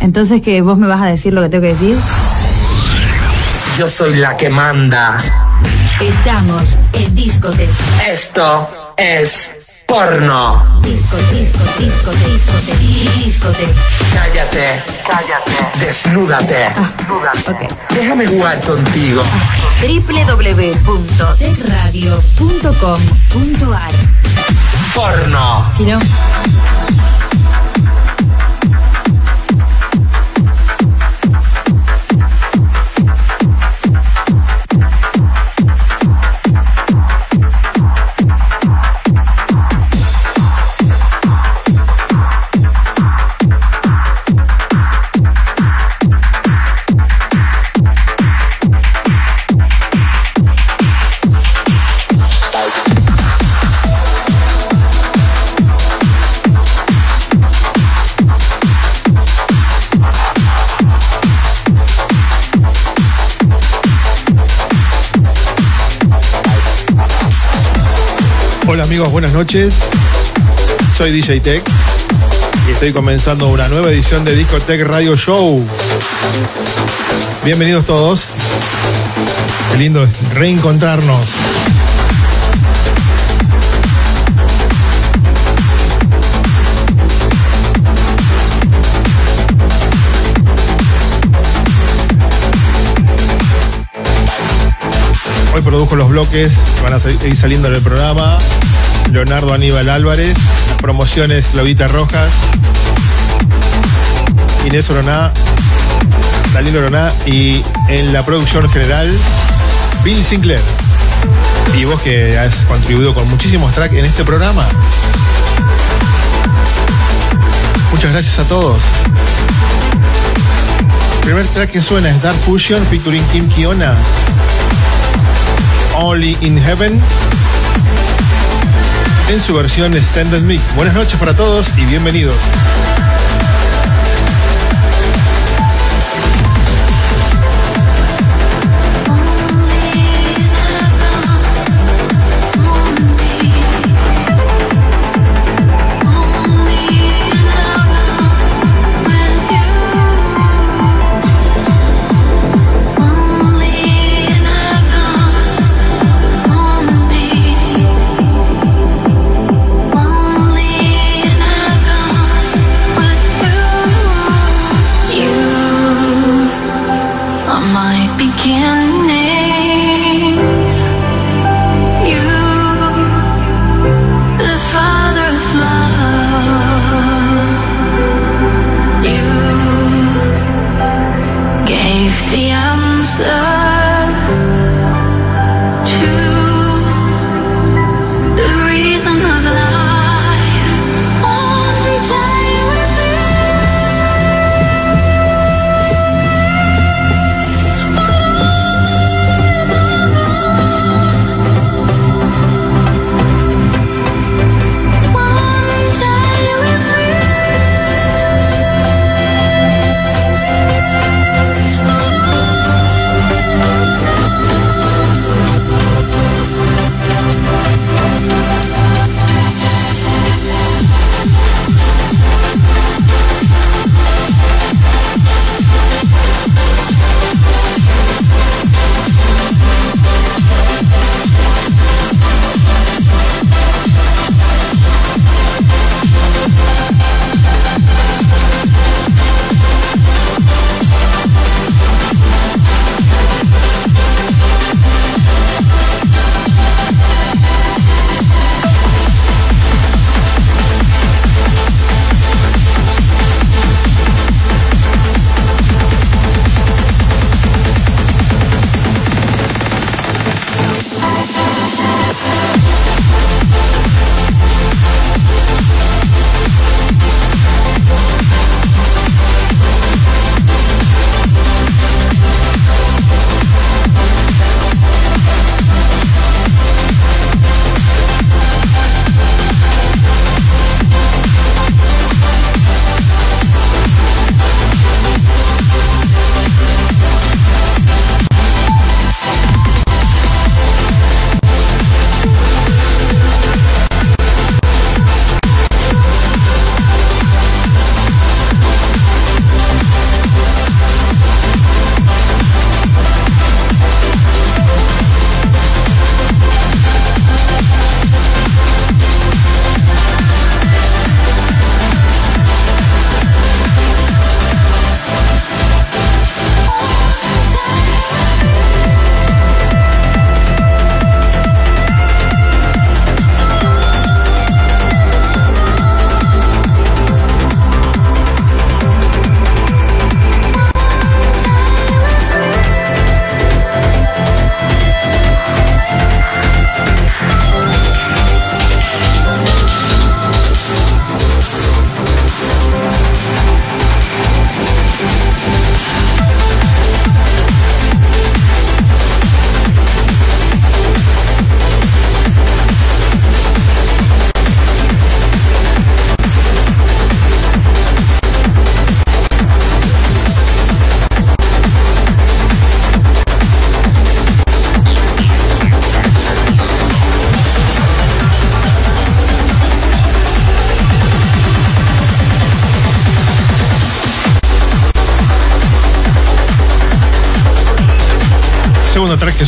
Entonces, que vos me vas a decir lo que tengo que decir? Yo soy la que manda. Estamos en Discote. Esto es porno. Disco, disco, disco, discote, discote. Cállate, cállate. Desnúdate. Ah. Déjame jugar contigo. www.tecradio.com.ar Porno. Quiero. Amigos, buenas noches. Soy DJ Tech y estoy comenzando una nueva edición de Discotech Radio Show. Bienvenidos todos. Qué lindo es reencontrarnos. Hoy produjo los bloques que van a ir saliendo en el programa. Leonardo Aníbal Álvarez, promociones Claudita Rojas, Inés Oroná, Daniel Oroná y en la producción general Bill Sinclair. Y vos que has contribuido con muchísimos tracks en este programa. Muchas gracias a todos. El primer track que suena es Dark Fusion featuring Kim Kiona. Only in Heaven en su versión Standard Mix. Buenas noches para todos y bienvenidos.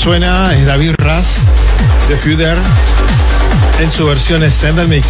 Suena David Raz de Fuder en su versión Standard Mix.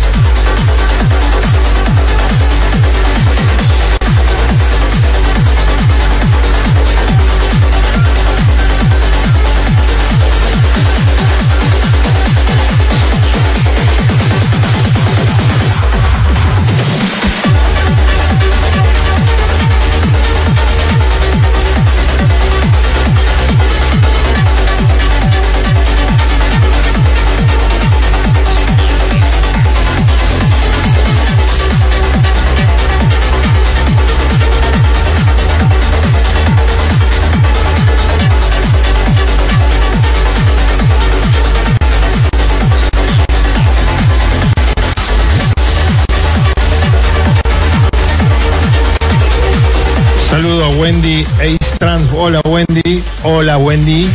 Wendy. Hola Wendy.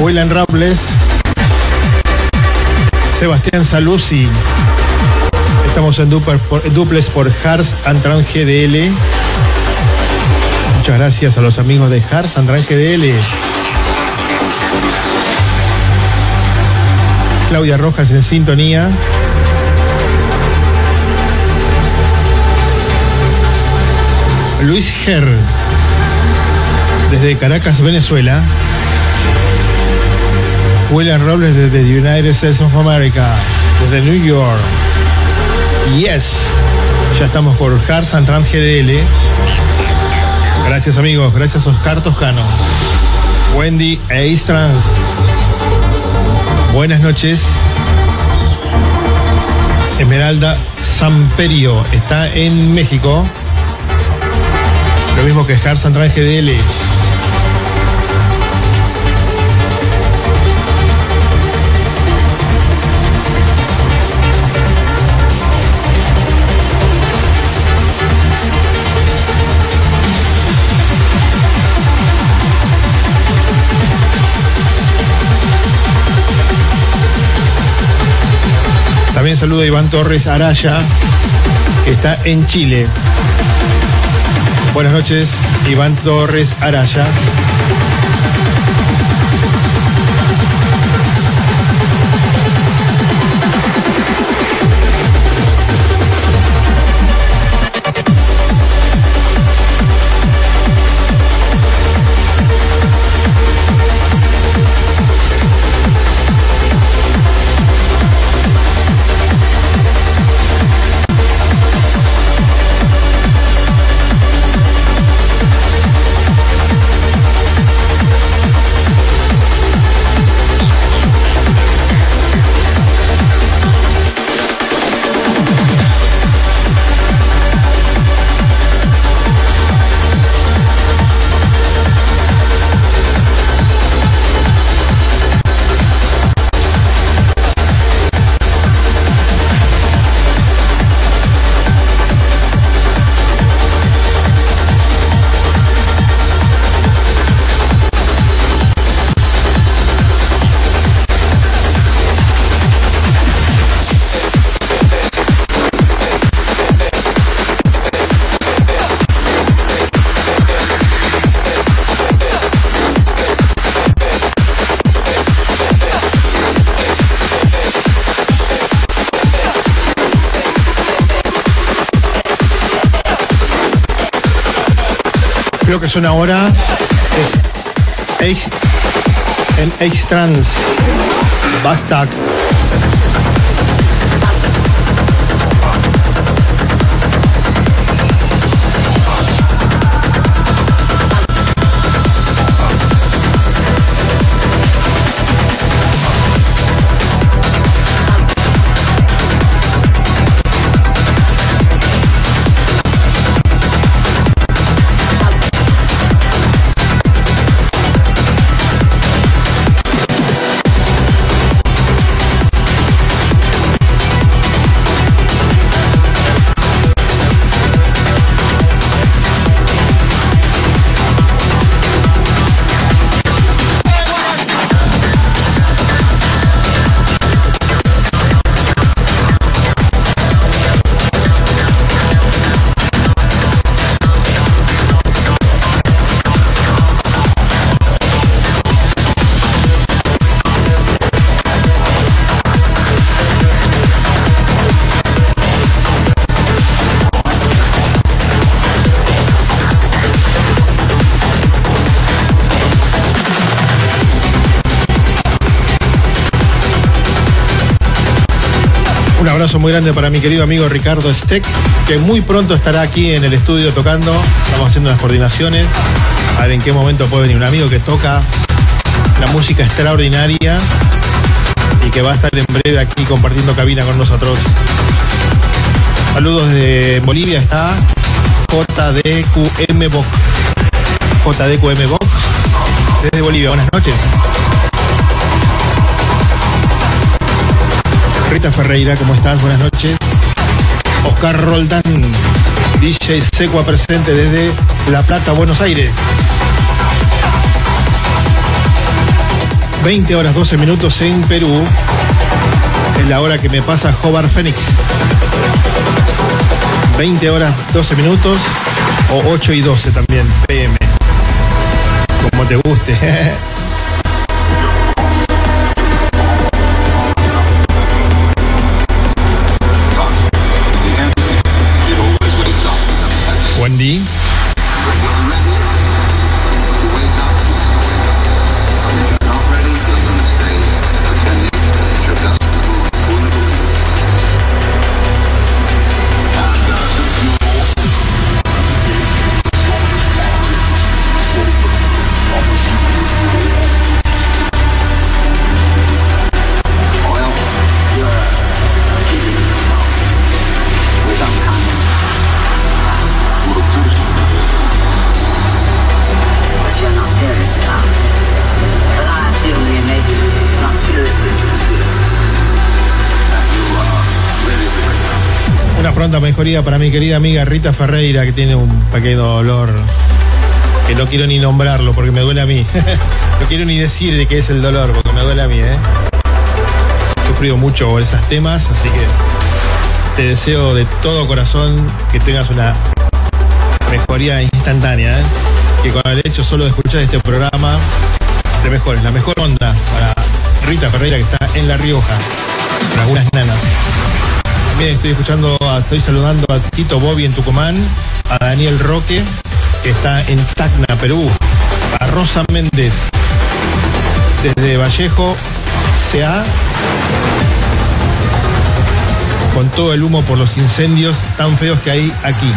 William Rables. Sebastián Saluzzi. Estamos en duples por, duples por Hars GDL. Muchas gracias a los amigos de Hars Antran GDL. Claudia Rojas en sintonía. Luis Ger, desde Caracas, Venezuela. William Robles desde United States of America, desde New York. Yes, ya estamos por Hars Antran GDL. Gracias amigos, gracias Oscar Toscano. Wendy Ace Trans. Buenas noches. Esmeralda Samperio está en México. Mismo que Hars Antran GDL. También saludo a Iván Torres Araya, que está en Chile. Buenas noches, Iván Torres Araya. Que suena ahora es Ace, en Ace Trans, abrazo muy grande para mi querido amigo Ricardo Steck, que muy pronto estará aquí en el estudio tocando. Estamos haciendo las coordinaciones. A ver en qué momento puede venir un amigo que toca la música extraordinaria y que va a estar en breve aquí compartiendo cabina con nosotros. Saludos de Bolivia, está JDQM Box. JDQM Box desde Bolivia. Buenas noches. Rita Ferreira, ¿cómo estás? Buenas noches. Oscar Roldán, DJ Secua presente desde La Plata, Buenos Aires. 20 horas 12 minutos en Perú. Es la hora que me pasa Jobar Fénix. 20 horas 12 minutos o 8 y 12 también, PM. Como te guste. para mi querida amiga Rita Ferreira, que tiene un pequeño dolor que no quiero ni nombrarlo porque me duele a mí. no quiero ni decir de qué es el dolor porque me duele a mí, ¿eh? He sufrido mucho por esos temas, así que te deseo de todo corazón que tengas una mejoría instantánea, ¿eh? Que con el hecho solo de escuchar este programa te mejores. La mejor onda para Rita Ferreira que está en La Rioja, con algunas nanas. También estoy escuchando, estoy saludando a Tito Bobby en Tucumán, a Daniel Roque, que está en Tacna, Perú, a Rosa Méndez, desde Vallejo, CA, con todo el humo por los incendios tan feos que hay aquí.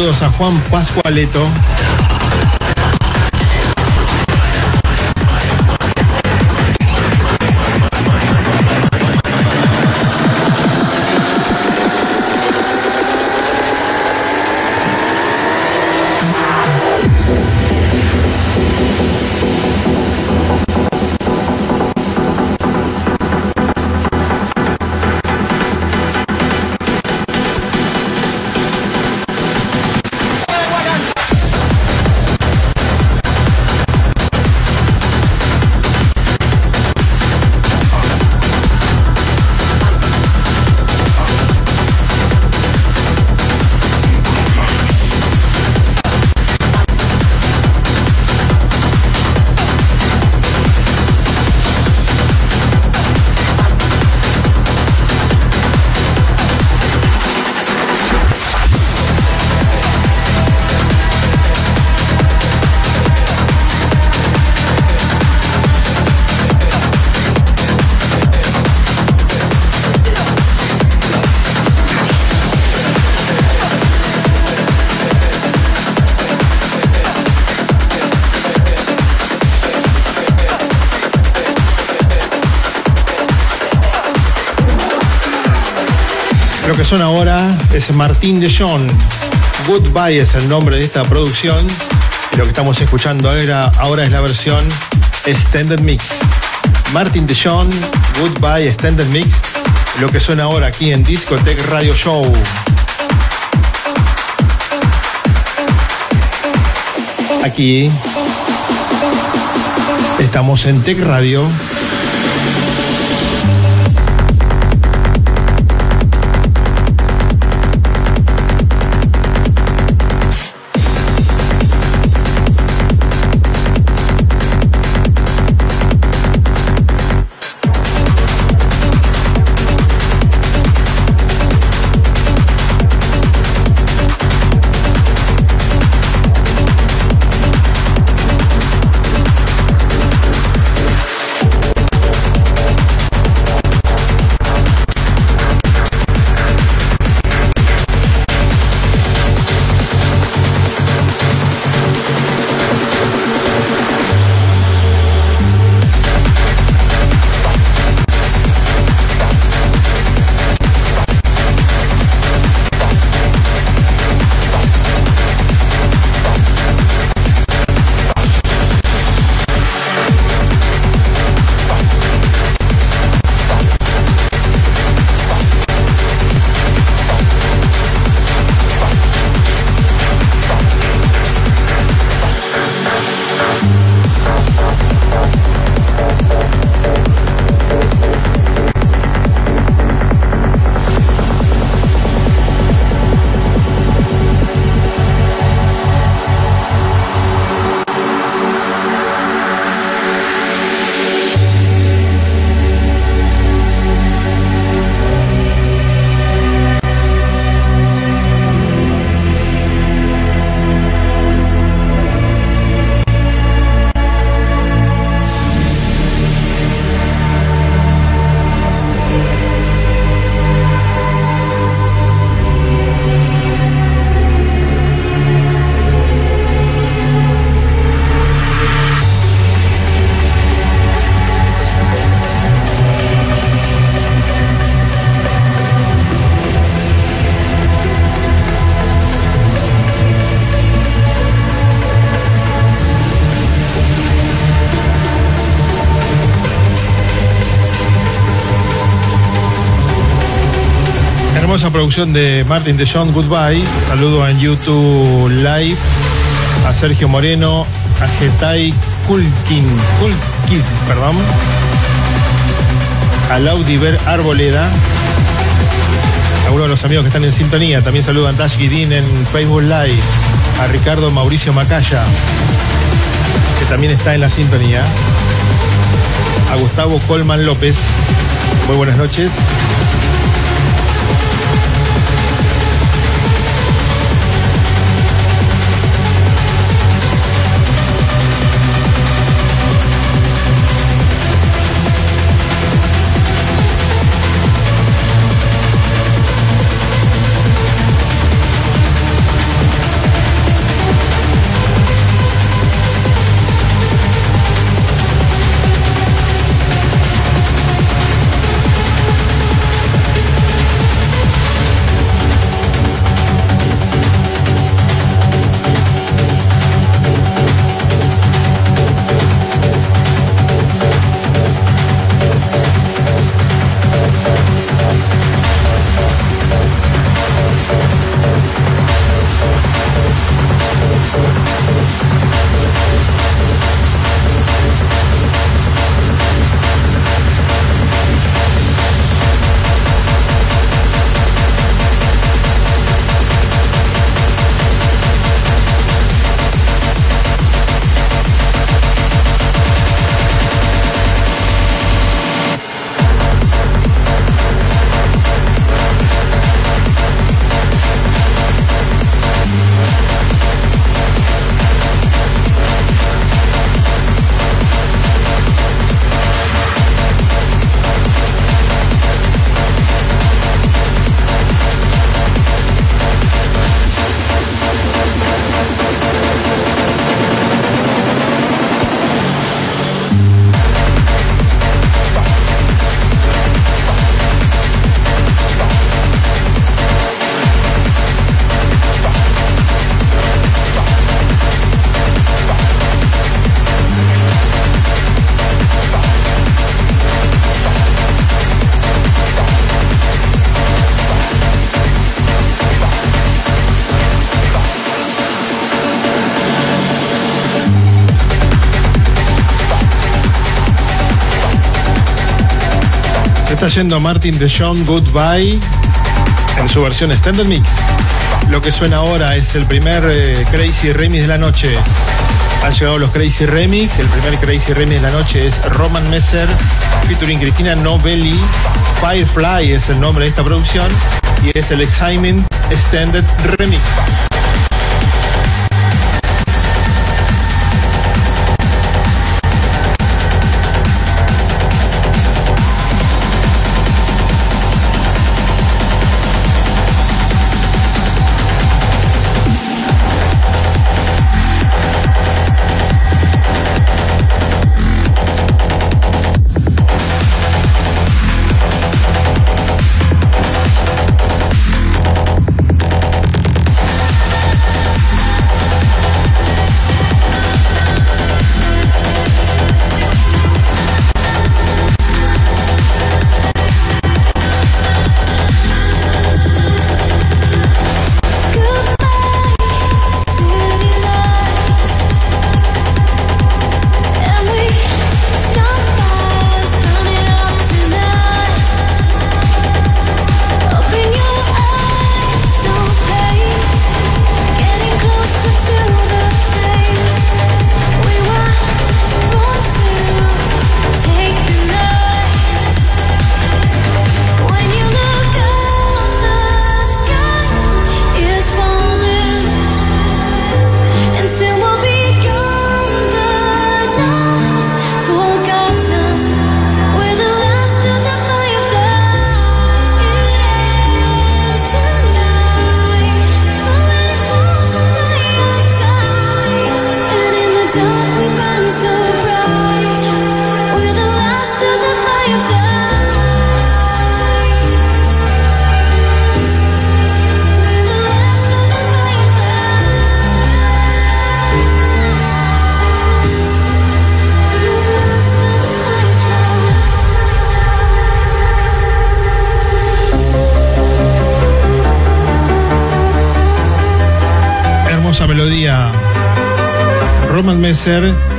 A Juan Pascualeto. Ahora es Martín de Jong. Goodbye es el nombre de esta producción. Y lo que estamos escuchando ahora, ahora es la versión Extended Mix. Martin DeJohn, Goodbye Extended Mix. Lo que suena ahora aquí en Discotech Radio Show. Aquí estamos en Tech Radio. Hermosa producción de Martin de John Goodbye. Saludo en YouTube Live a Sergio Moreno, a Getai Kulkin, Kulkin, perdón, a Laudiver Arboleda, a uno de los amigos que están en sintonía. También saludan a Tash Guidín en Facebook Live, a Ricardo Mauricio Macaya, que también está en la sintonía, a Gustavo Colman López. Muy buenas noches. Está yendo Martin de John Goodbye en su versión Standard Mix. Lo que suena ahora es el primer eh, Crazy Remix de la noche. Han llegado los Crazy Remix. El primer Crazy Remix de la noche es Roman Messer, featuring Cristina Novelli. Firefly es el nombre de esta producción y es el Excitement Extended Remix.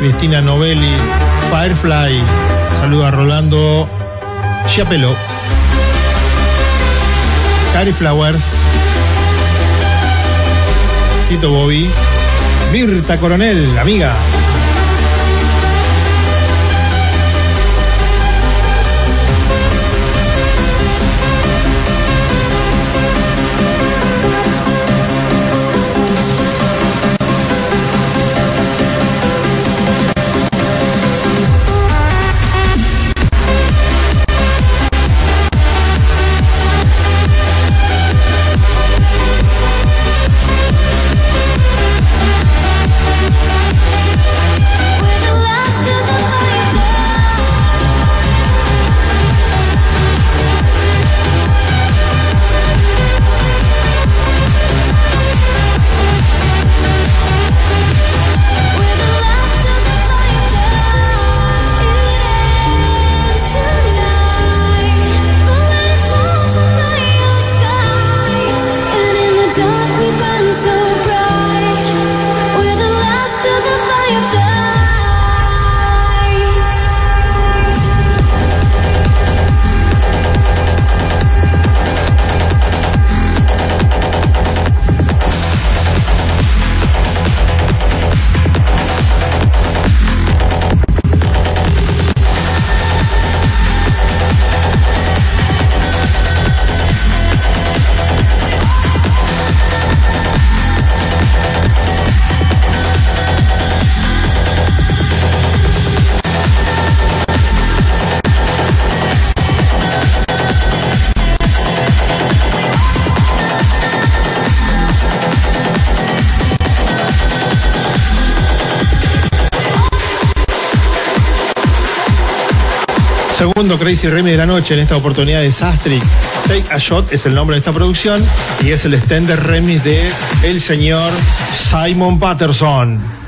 Cristina Novelli, Firefly. Saluda a Rolando Chapelo. Cari Flowers. Tito Bobby. Mirta Coronel, amiga. Crazy Remix de la noche en esta oportunidad de Sastrix. Take a Shot es el nombre de esta producción y es el extender remix de el señor Simon Patterson.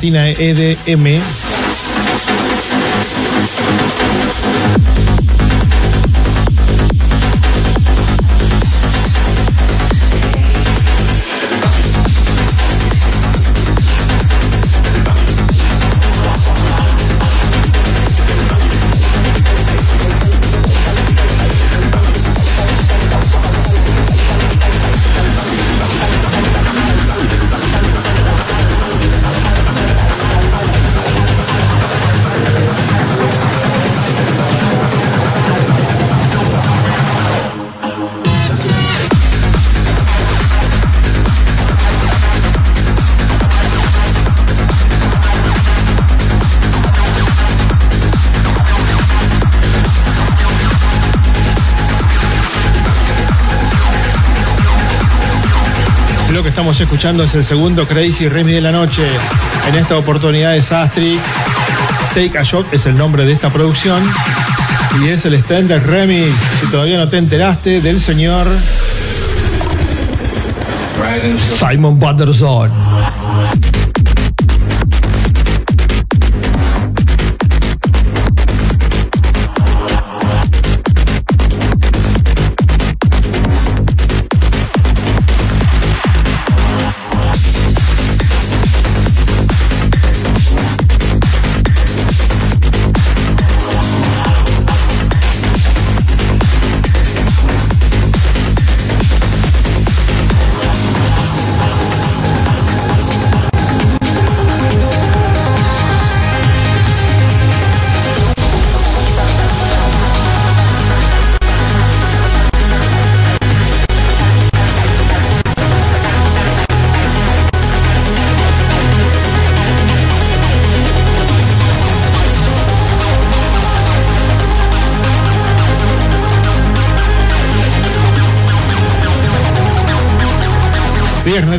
Martina EDM. Estamos escuchando es el segundo Crazy Remix de la noche. En esta oportunidad es Astri. Take a Shot es el nombre de esta producción. Y es el Standard Remix. Si todavía no te enteraste del señor Simon Patterson.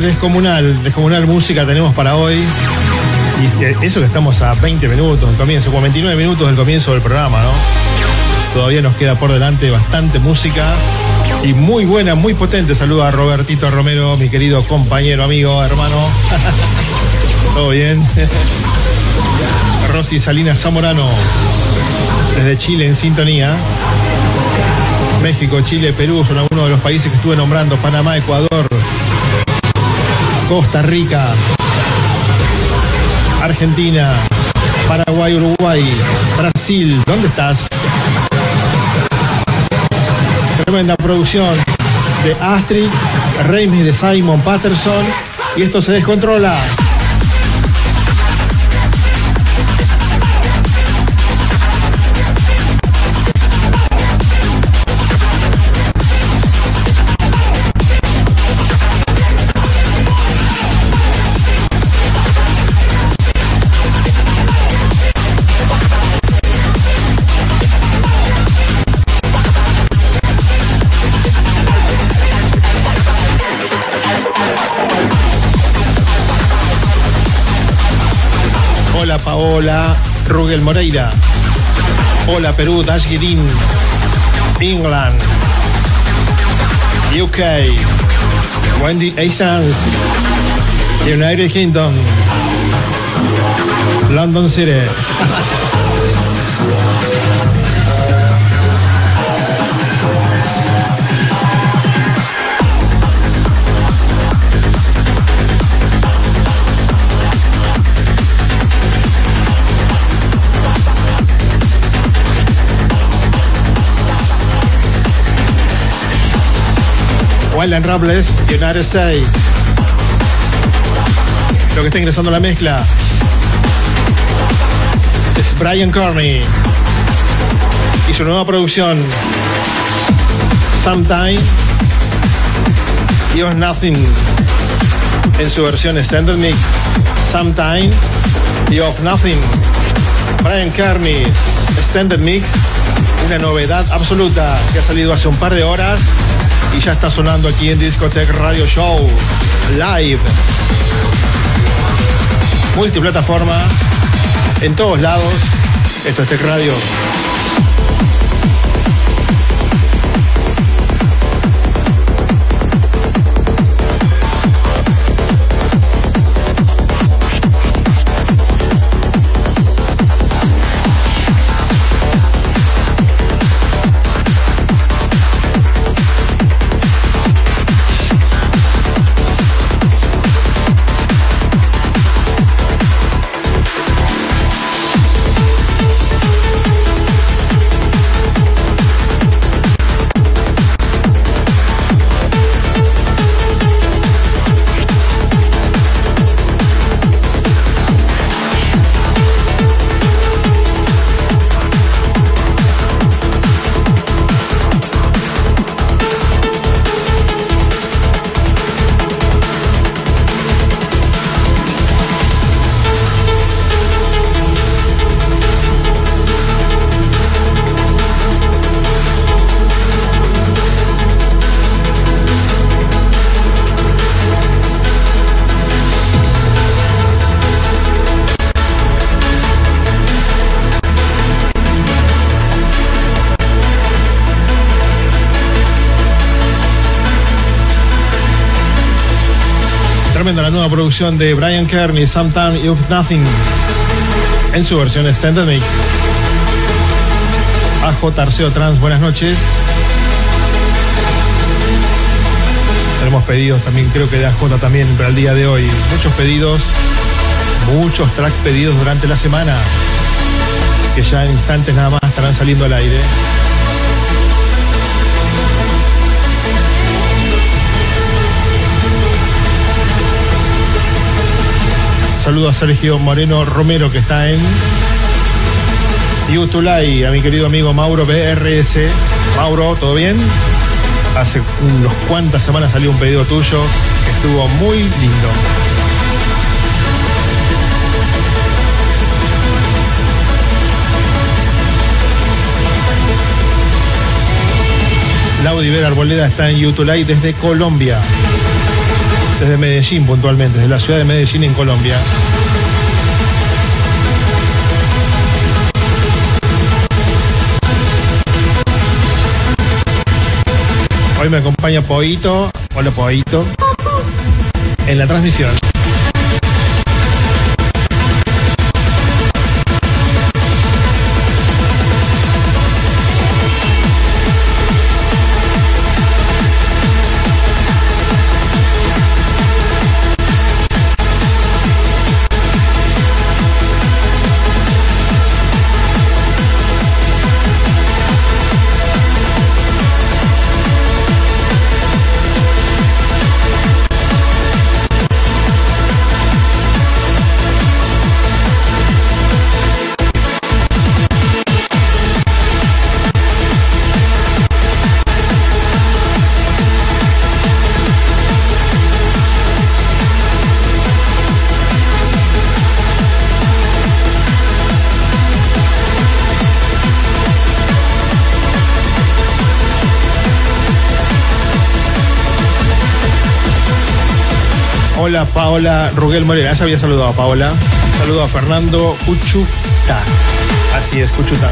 Descomunal, descomunal música tenemos para hoy. Y que- eso que estamos a 20 minutos del comienzo, como 29 minutos del comienzo del programa, ¿no? Todavía nos queda por delante bastante música y muy buena, muy potente. Saludo a Robertito Romero, mi querido compañero, amigo, hermano. ¿Todo bien? Rosy Salinas Zamorano, desde Chile en sintonía. México, Chile, Perú son algunos de los países que estuve nombrando. Panamá, Ecuador, Costa Rica, Argentina, Paraguay, Uruguay, Brasil. ¿Dónde estás? Tremenda producción de Astrid, remix de Simon Patterson. Y esto se descontrola. Paola, Rugel Moreira. Hola Perú, Dash Guidin. England. UK. Wendy Asans. United Kingdom. London City. Wildland Robles, United States. Lo que está ingresando la mezcla. Es Brian Carney y su nueva producción Sometime. Y Nothing en su versión Standard Mix Sometime y of Nothing. Brian Carney Standard Mix una novedad absoluta que ha salido hace un par de horas y ya está sonando aquí en Discotech Radio Show live. Multiplataforma en todos lados. Esto es Tech Radio nueva producción de Brian Kearney, Sometime If Nothing, en su versión Extended Mix. AJ Arceo Trans, buenas noches. Tenemos pedidos también, creo que de AJ también para el día de hoy. Muchos pedidos, muchos tracks pedidos durante la semana, que ya en instantes nada más estarán saliendo al aire. Saludo a Sergio Moreno Romero que está en Yutulay, a mi querido amigo Mauro BRS. Mauro, ¿todo bien? Hace unos cuantas semanas salió un pedido tuyo estuvo muy lindo. Laudi Arboleda está en Yutulay desde Colombia desde Medellín puntualmente, desde la ciudad de Medellín en Colombia. Hoy me acompaña Poito. Hola Poito. En la transmisión. Hola Paola Ruguel Morena, ya había saludado a Paola. Saludo a Fernando Cuchuta. Así es, Cuchuta.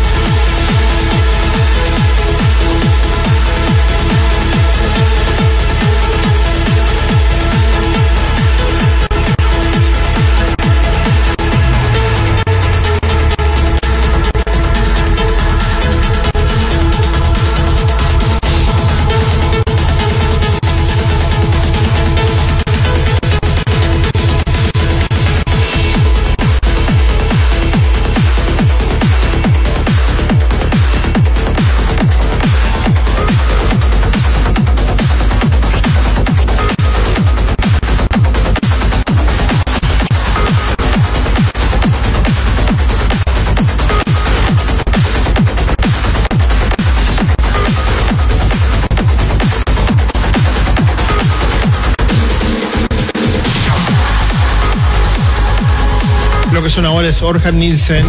Que suena ahora es Orhan Nielsen,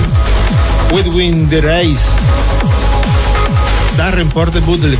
With Win the Race, Darren Porte Boodles.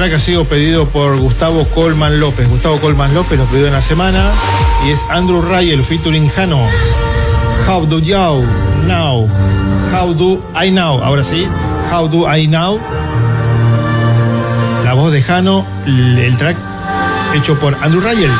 Track ha sido pedido por Gustavo Colman López. Gustavo Colman López lo pidió en la semana y es Andrew Rayel featuring Jano. How do you now? How do I now? Ahora sí, How do I now? La voz de Jano, el track hecho por Andrew Rayel.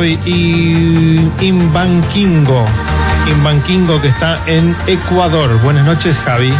Javi y Imbanquingo. Imbanquingo que está en Ecuador. Buenas noches, Javi.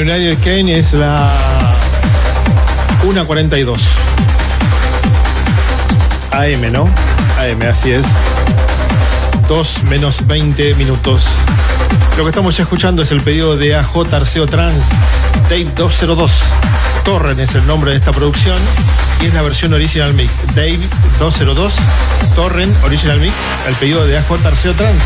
United Kane es la 1.42. AM, ¿no? AM, así es. 2 menos 20 minutos. Lo que estamos ya escuchando es el pedido de AJ Arceo Trans Dave 202. Torren es el nombre de esta producción y es la versión original mix. Dave 202 Torren Original Mix, el pedido de AJ Arceo Trans.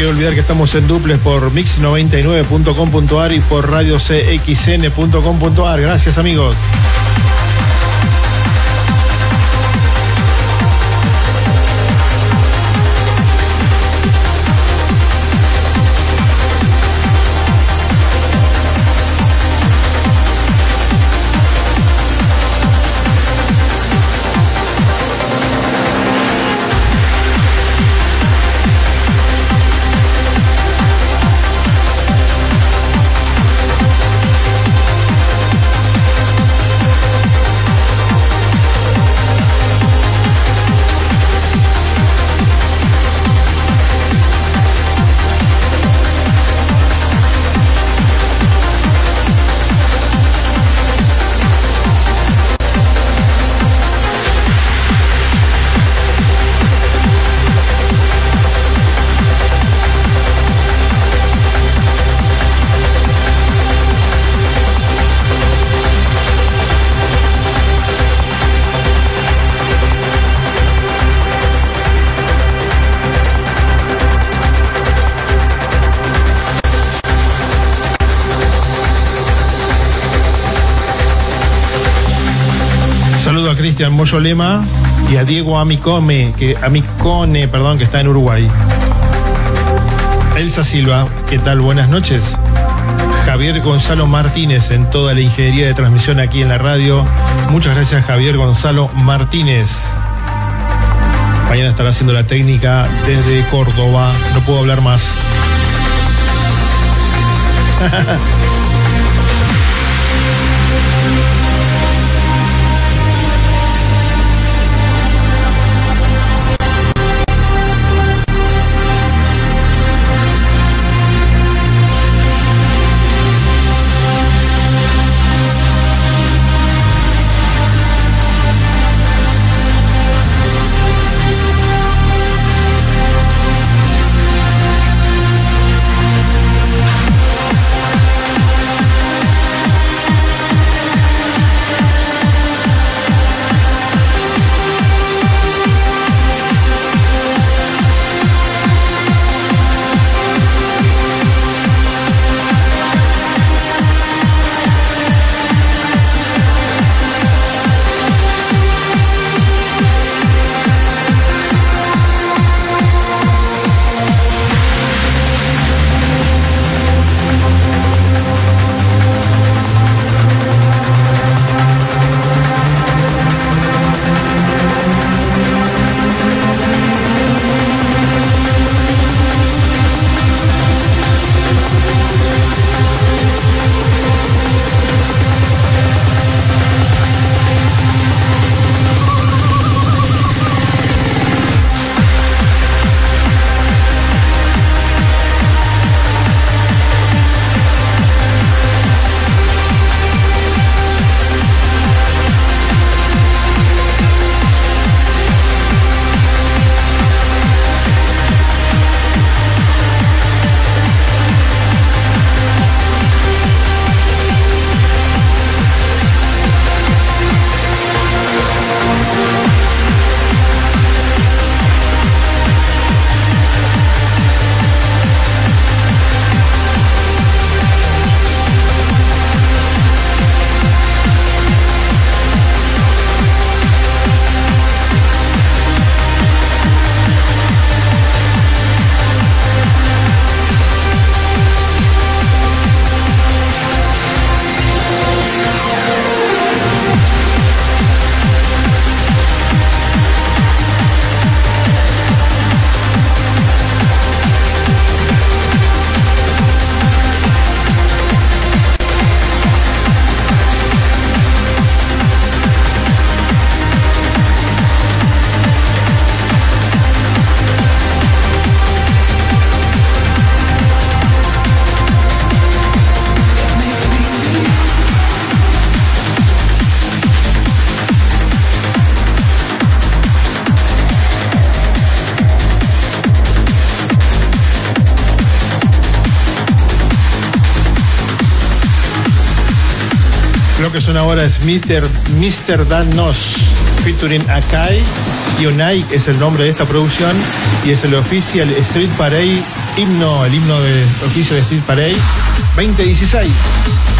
Quiero olvidar que estamos en duples por mix99.com.ar y por radiocxn.com.ar. Gracias amigos. Moyolema y a Diego Amicome, que, Amicone, perdón, que está en Uruguay. Elsa Silva, ¿qué tal? Buenas noches. Javier Gonzalo Martínez en toda la ingeniería de transmisión aquí en la radio. Muchas gracias Javier Gonzalo Martínez. Mañana estará haciendo la técnica desde Córdoba. No puedo hablar más. Mr. Mr. Danos featuring Akai. Unai es el nombre de esta producción y es el oficial Street Parade himno, el himno de oficio de Street Parade 2016.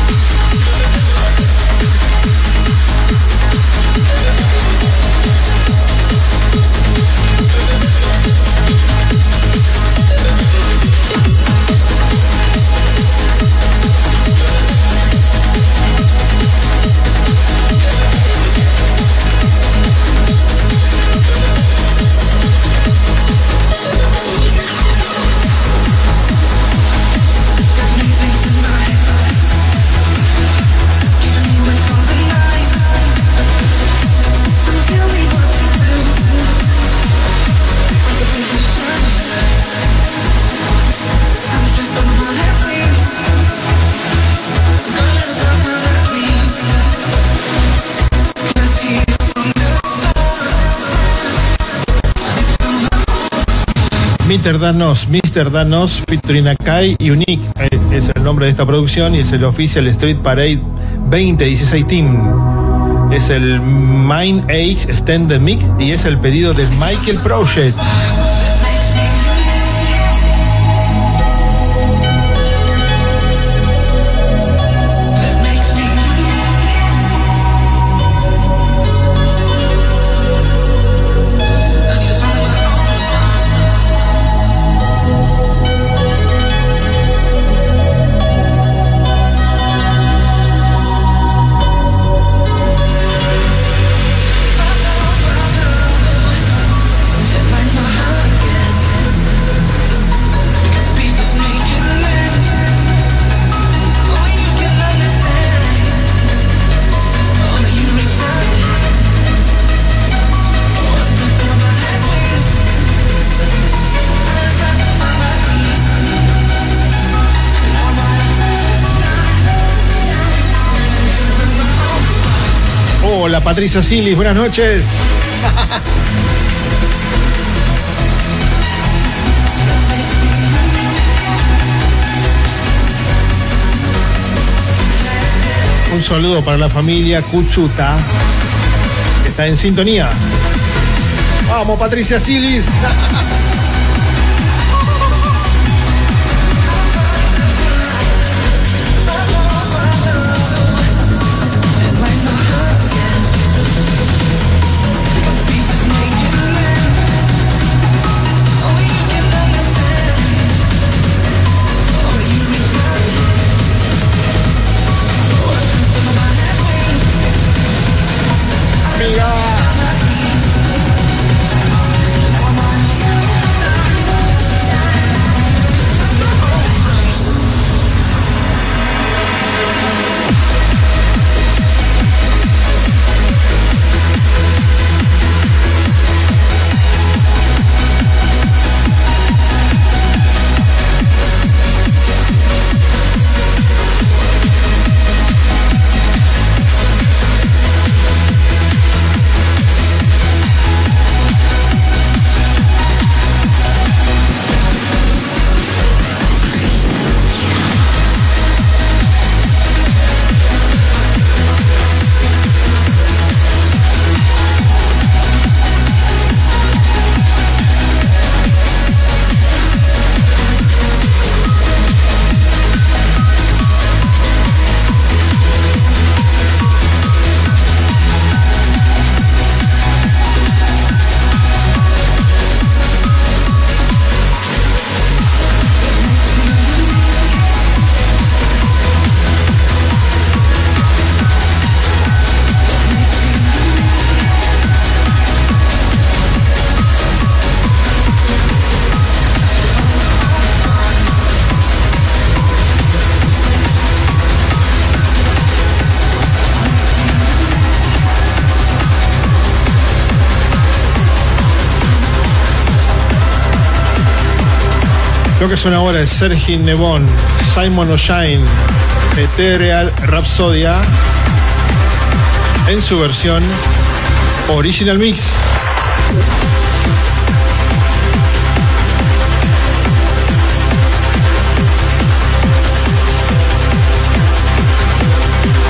Mr. Danos, Mr. Danos, featuring Akai Unique eh, es el nombre de esta producción y es el Official Street Parade 2016 Team. Es el Mind Age Extended Mix y es el pedido de Michael Project. Patricia Silis, buenas noches. Un saludo para la familia Cuchuta, está en sintonía. Vamos, Patricia Silis. Lo que suena ahora es Sergi Nebon, Simon O'Shine, Ethereal Rhapsodia en su versión Original Mix.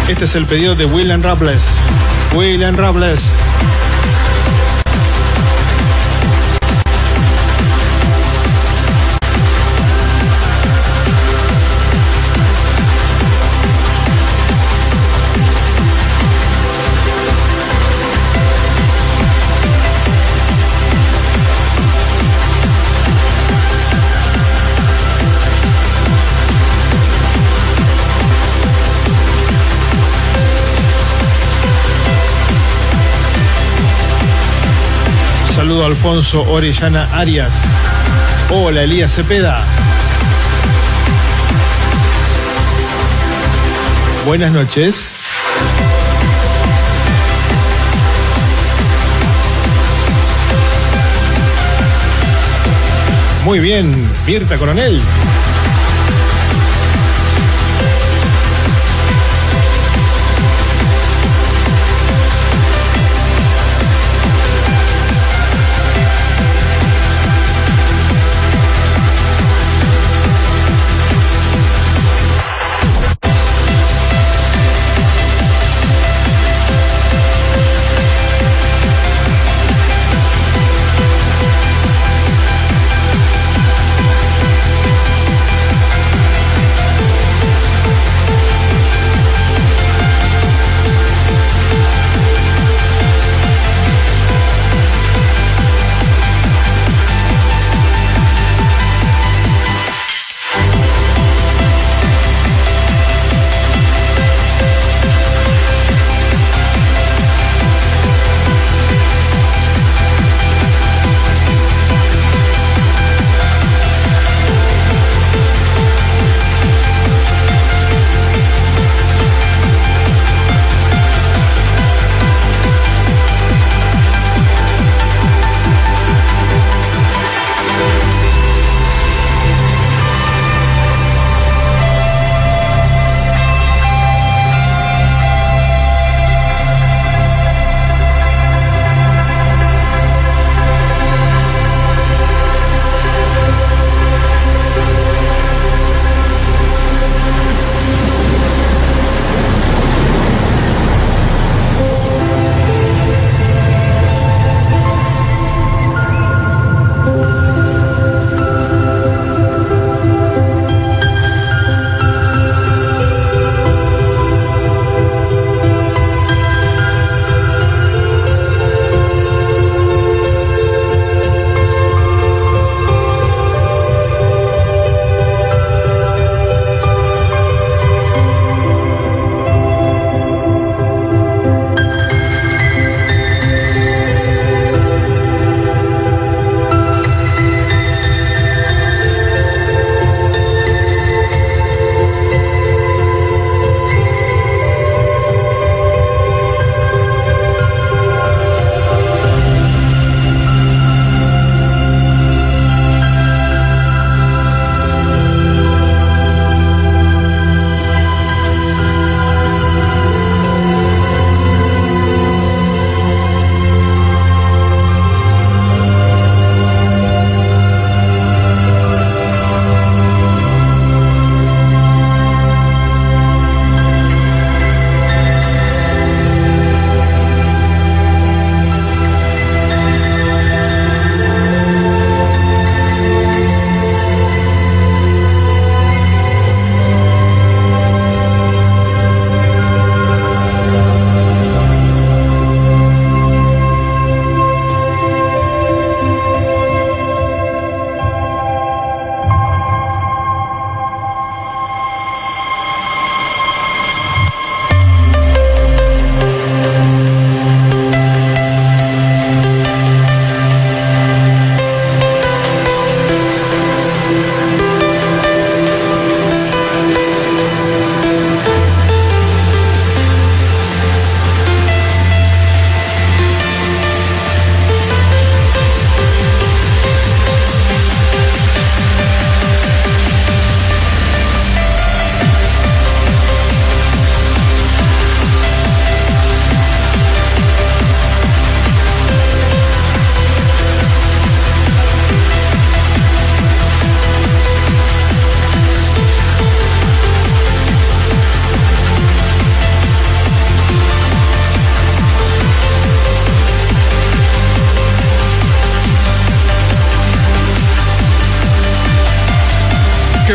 Este es el pedido de William Rables. William Rables. Saludo Alfonso Orellana Arias. Hola Elías Cepeda. Buenas noches. Muy bien, Mirta Coronel.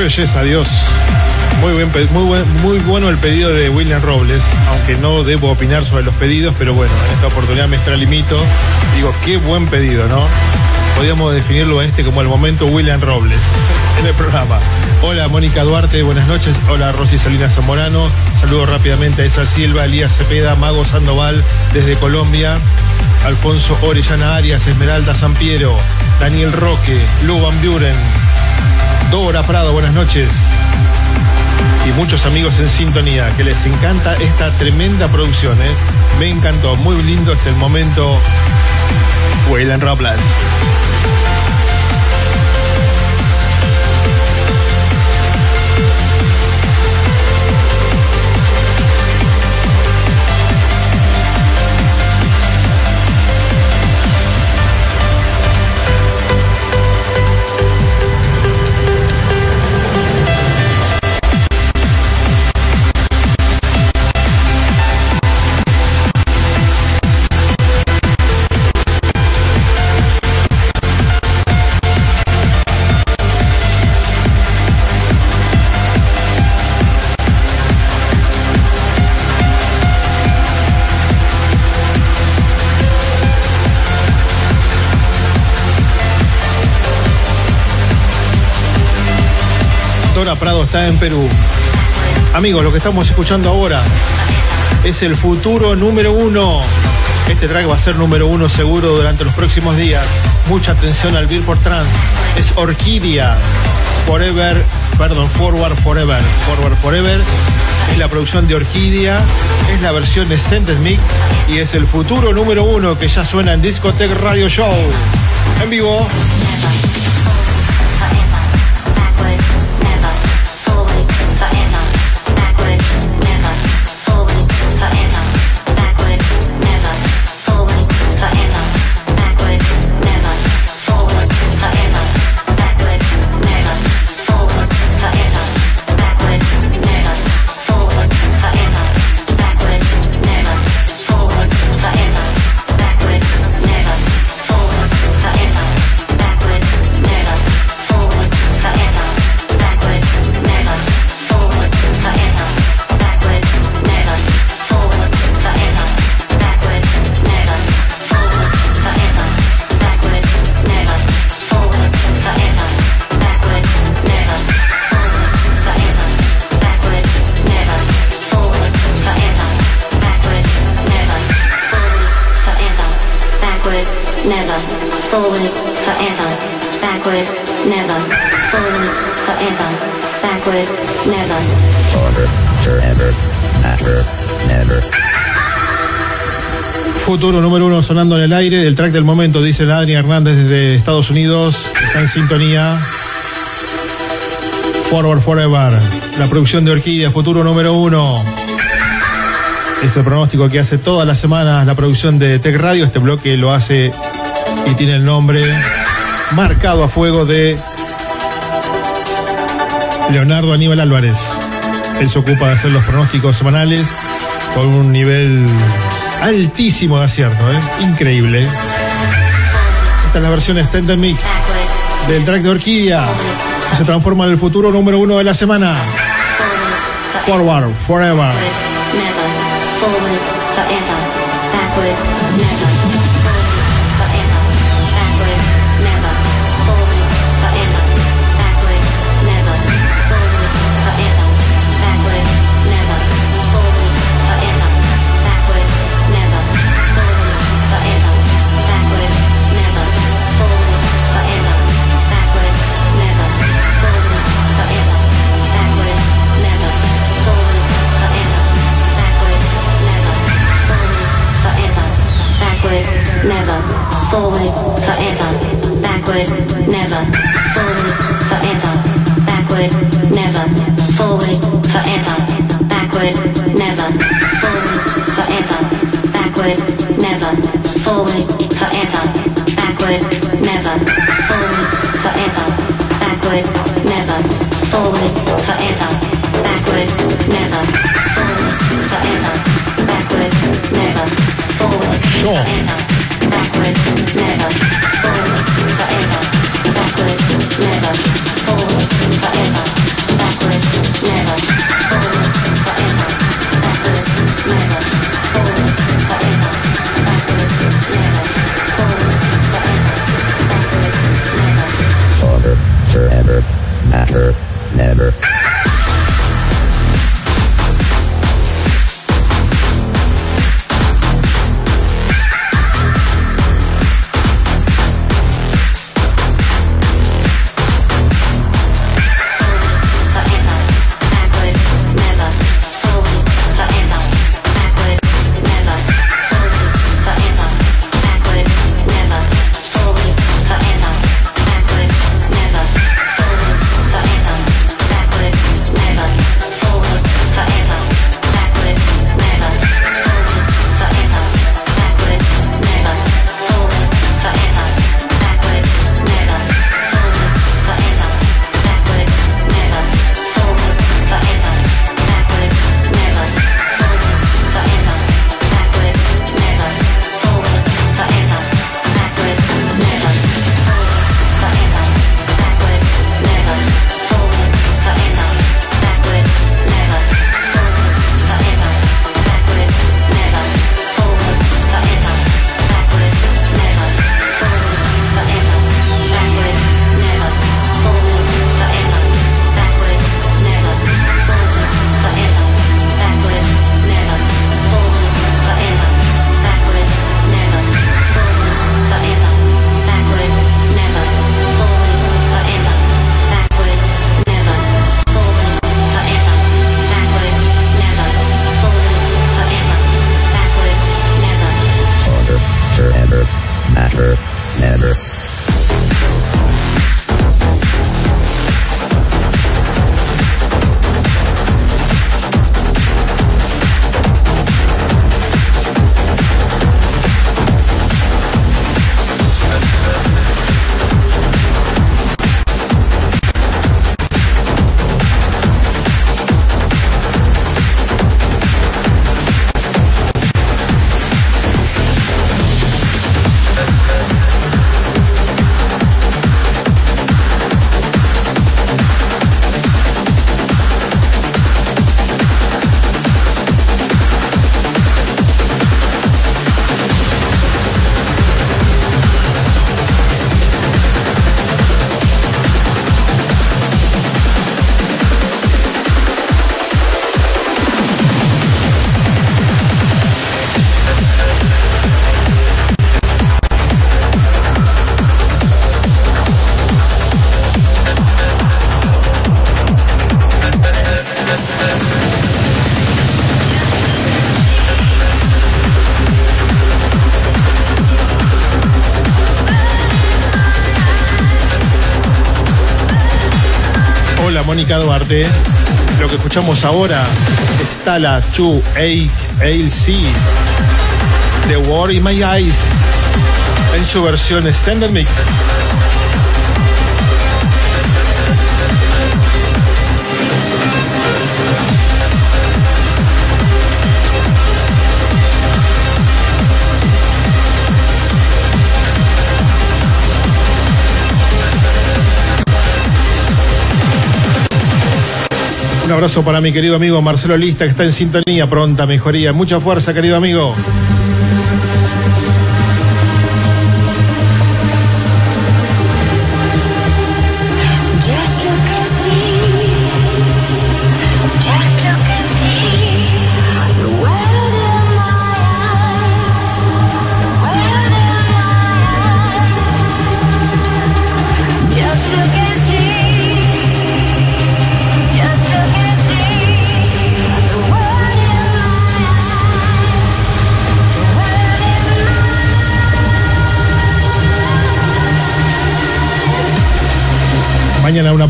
Belleza, Dios. Muy, buen, muy, buen- muy bueno el pedido de William Robles, aunque no debo opinar sobre los pedidos, pero bueno, en esta oportunidad me extralimito. Digo, qué buen pedido, ¿no? Podríamos definirlo a este como el momento William Robles en el programa. Hola Mónica Duarte, buenas noches. Hola Rosy Salinas Zamorano. Saludo rápidamente a Esa Silva, Elías Cepeda, Mago Sandoval desde Colombia. Alfonso Orellana Arias, Esmeralda Sampiero, Daniel Roque, Lu Van Buren, Dora Prado, buenas noches. Y muchos amigos en sintonía, que les encanta esta tremenda producción, ¿eh? Me encantó, muy lindo es el momento. Wayland Robles. Prado está en Perú. Amigos, lo que estamos escuchando ahora es el futuro número uno. Este track va a ser número uno seguro durante los próximos días. Mucha atención al Billboard Trans. Es Orquídea. Forever, perdón, Forward Forever. Forward Forever. Es la producción de Orquídea. Es la versión Extended Mix. Y es el futuro número uno que ya suena en Discotech Radio Show. En vivo. El aire del track del momento, dice Adri Hernández desde Estados Unidos. Está en sintonía. Forward Forever. La producción de Orquídea, futuro número uno. Es el pronóstico que hace todas las semanas la producción de Tech Radio. Este bloque lo hace y tiene el nombre marcado a fuego de Leonardo Aníbal Álvarez. Él se ocupa de hacer los pronósticos semanales con un nivel altísimo de acierto, ¿eh? increíble. Esta es la versión Extended Mix del track de Orquídea, que se transforma en el futuro número uno de la semana. Forward, forever. Forward, forever, backward, never, forward, forever, backward, never, forward, forever, backward, never, forward, forever, backward, never, forward, forever, backward, never, forward, forever, backward, never, forward, forever, backward, never, forward, forever, backward, never, forward, Sure. forever, ever. Escuchamos ahora es Tala 2 ALC The War in My Eyes en su versión Standard Mix. Un abrazo para mi querido amigo Marcelo Lista, que está en sintonía, pronta mejoría. Mucha fuerza, querido amigo.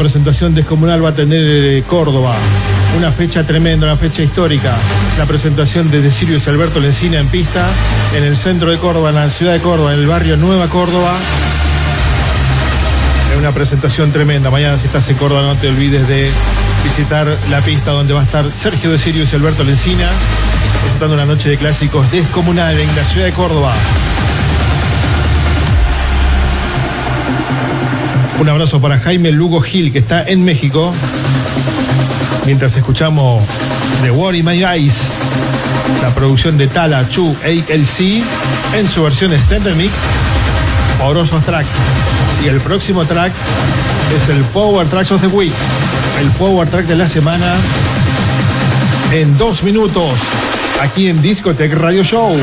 Presentación descomunal va a tener eh, Córdoba. Una fecha tremenda, una fecha histórica. La presentación de Sirius Alberto Lencina en pista en el centro de Córdoba, en la ciudad de Córdoba, en el barrio Nueva Córdoba. Es una presentación tremenda. Mañana si estás en Córdoba no te olvides de visitar la pista donde va a estar Sergio de Sirius y Alberto Lencina presentando una noche de clásicos descomunal en la ciudad de Córdoba. Un abrazo para Jaime Lugo Gil, que está en México. Mientras escuchamos The War in My Eyes, la producción de Tala Chu ALC en su versión Standard Mix, Orosos Track. Y el próximo track es el Power Tracks of the Week, el Power Track de la semana en dos minutos, aquí en Discotech Radio Show.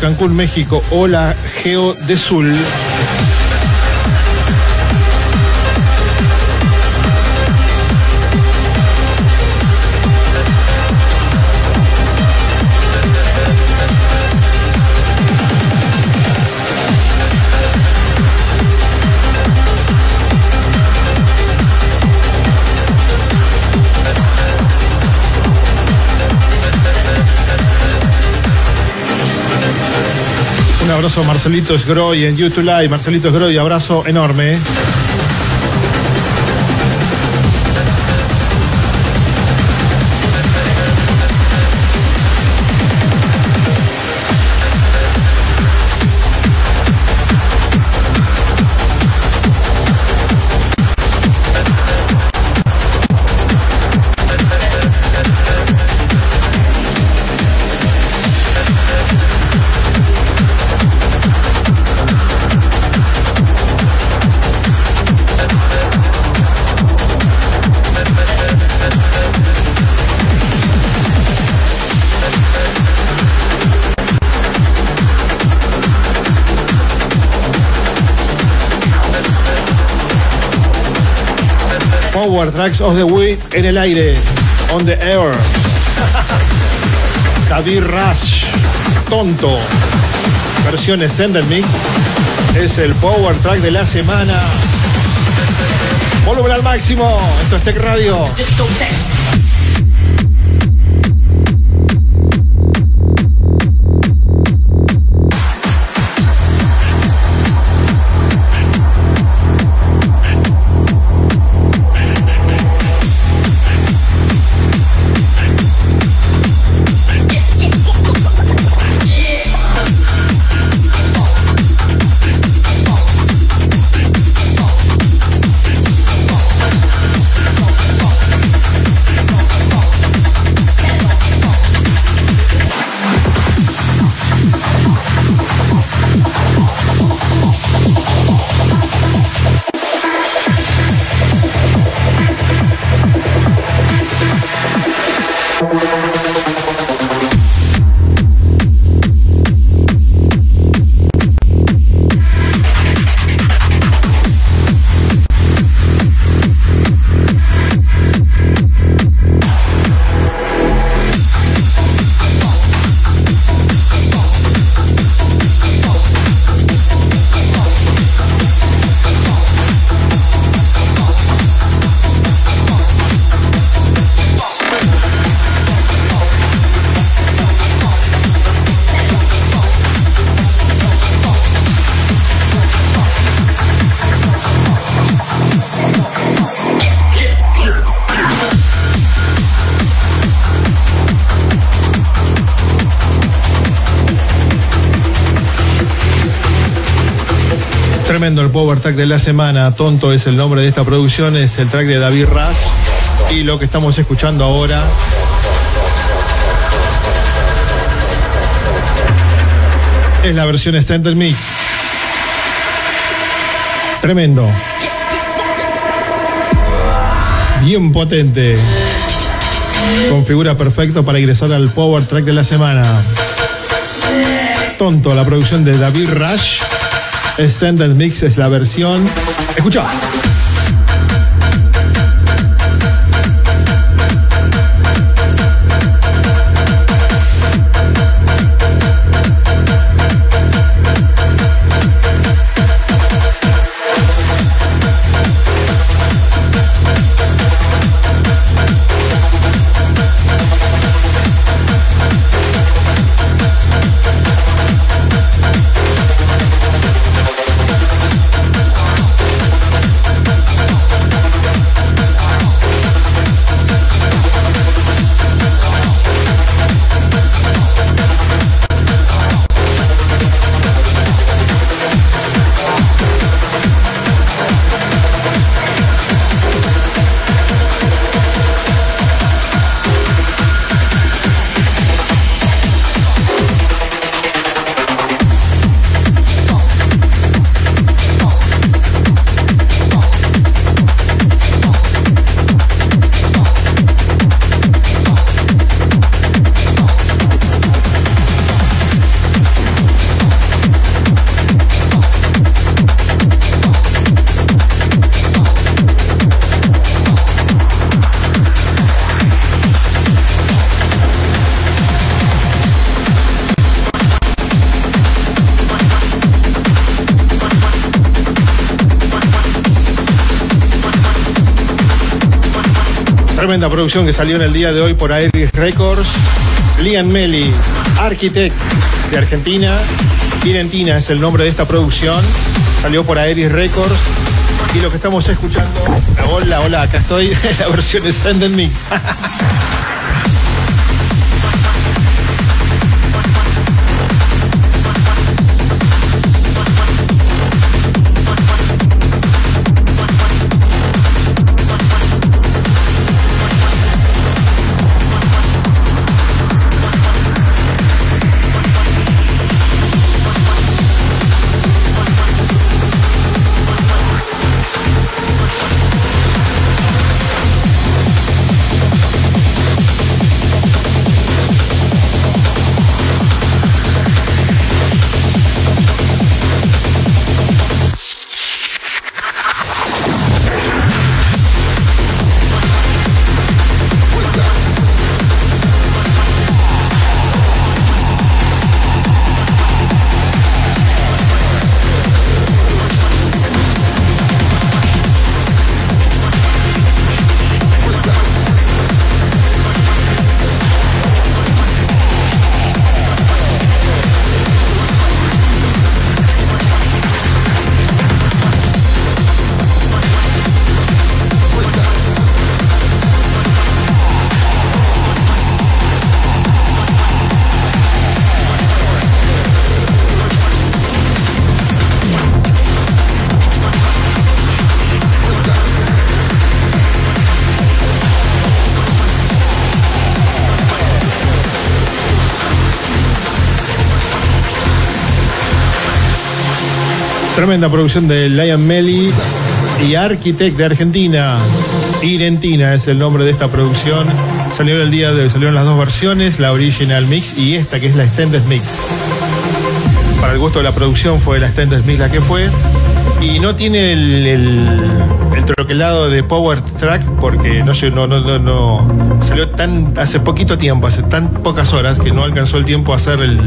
Cancún, México. Hola Geo de Sul. Abrazo Marcelito Sgroy en YouTube Live. Marcelito Sgroy, abrazo enorme. Power Tracks of the Week en el aire. On the air. David Rush. Tonto. Versión Extended Mix. Es el Power Track de la semana. Volumen al máximo. Esto es Tech Radio. Power track de la semana. Tonto es el nombre de esta producción. Es el track de David Raz. Y lo que estamos escuchando ahora. Es la versión Extended Mix. Tremendo. Bien potente. Configura perfecto para ingresar al power track de la semana. Tonto, la producción de David Rush. Extended Mix es la versión. Escucha. Tremenda producción que salió en el día de hoy por Aeris Records. Lian Meli, Architect de Argentina. Irentina es el nombre de esta producción. Salió por Aeris Records. Y lo que estamos escuchando. Hola, hola, acá estoy. La versión Extended Mix. Tremenda producción de Lion Melly y Architect de Argentina. Irentina es el nombre de esta producción. Salió el día de hoy, salieron las dos versiones, la original mix y esta que es la extended mix. Para el gusto de la producción fue la extended mix la que fue. Y no tiene el, el, el troquelado de Power Track porque no, no, no, no- salió tan hace poquito tiempo, hace tan pocas horas que no alcanzó el tiempo a hacer el,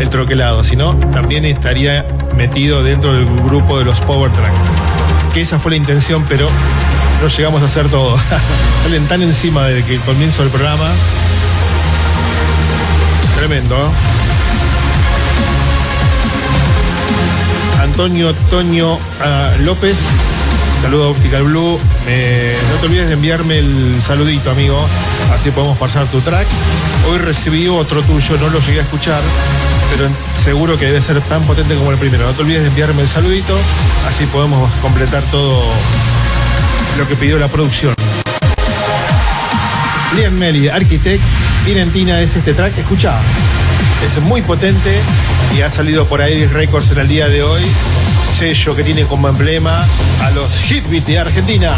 el troquelado, sino también estaría metido dentro del grupo de los Power Track. Que esa fue la intención, pero no llegamos a hacer todo. Salen tan encima de que el comienzo del programa. Tremendo, ¿no? Antonio Toño ah, López. Saludo a Optical Blue. No te olvides de enviarme el saludito, amigo. Así podemos pasar tu track. Hoy recibí otro tuyo, no lo llegué a escuchar, pero seguro que debe ser tan potente como el primero. No te olvides de enviarme el saludito. Así podemos completar todo lo que pidió la producción. Liam Melly, Architect, Irentina es este track. Escucha, es muy potente y ha salido por ahí Records en el día de hoy. Sello que tiene como emblema a los Hitbeat de Argentina.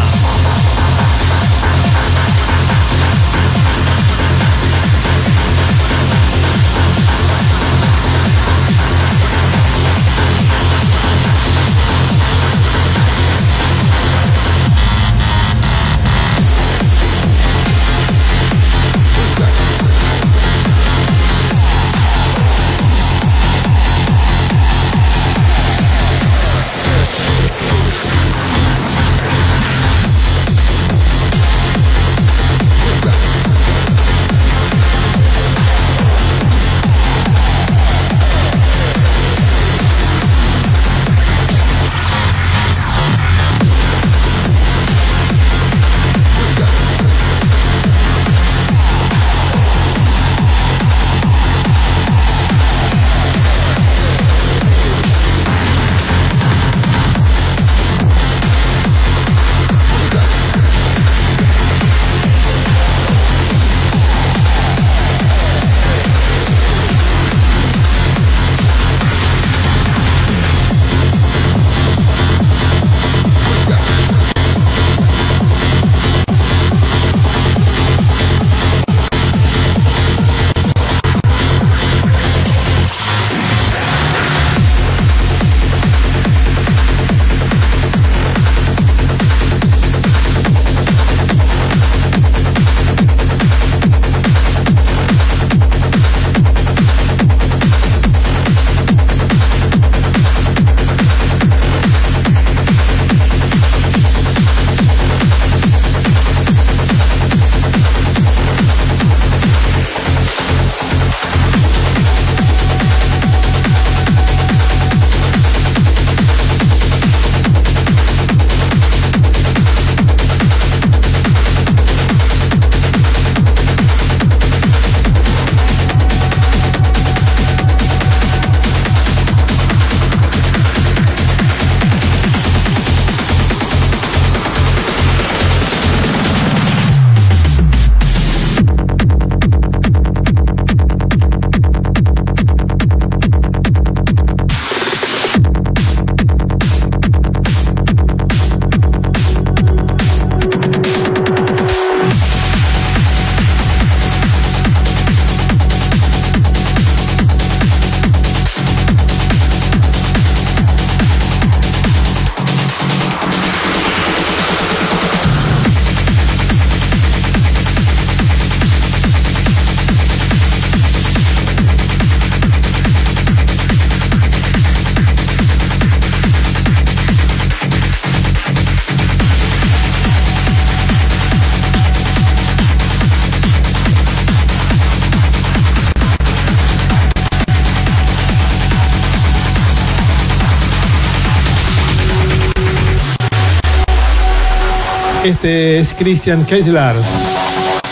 Este es Christian Keitlar.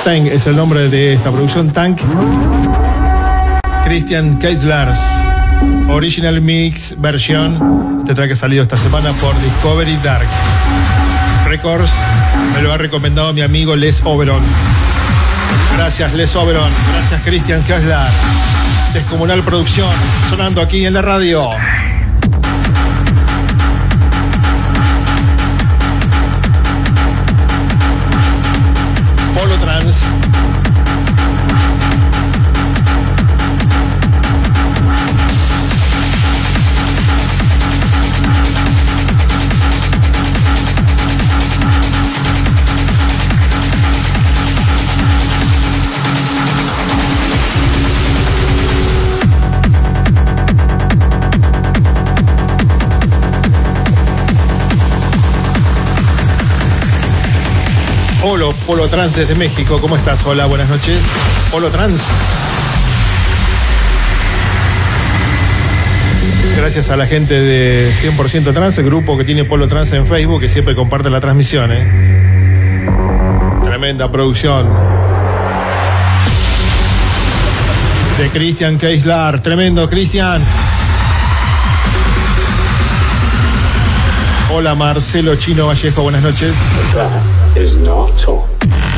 Tank es el nombre de esta producción. Tank. Christian Keitlars. Original Mix versión. Este track ha salido esta semana por Discovery Dark Records. Me lo ha recomendado mi amigo Les Oberon. Gracias, Les Oberon. Gracias, Christian Keitlar. Descomunal Producción. Sonando aquí en la radio. Polo, Trans desde México. ¿Cómo estás? Hola, buenas noches. Polo Trans. Gracias a la gente de 100% Trans, el grupo que tiene Polo Trans en Facebook, que siempre comparte la transmisión. ¿eh? Tremenda producción. De Cristian Keislar. Tremendo, Cristian. Hola, Marcelo Chino Vallejo. Buenas noches. That is not all.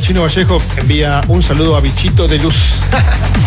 Chino Vallejo envía un saludo a Bichito de Luz.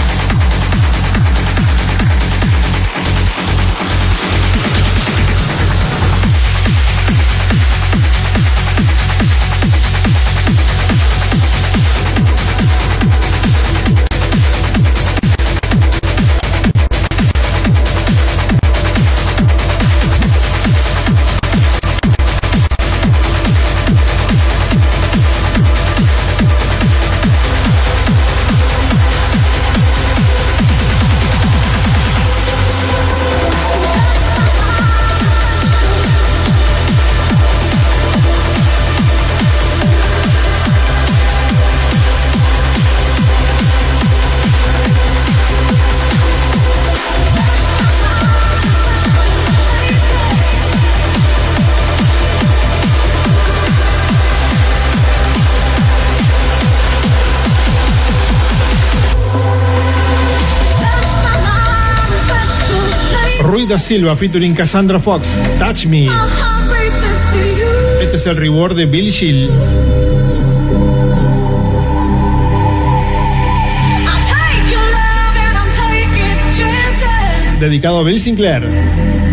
Silva featuring Cassandra Fox. Touch Me. Este es el reward de Billy Shield. Dedicado a Bill Sinclair.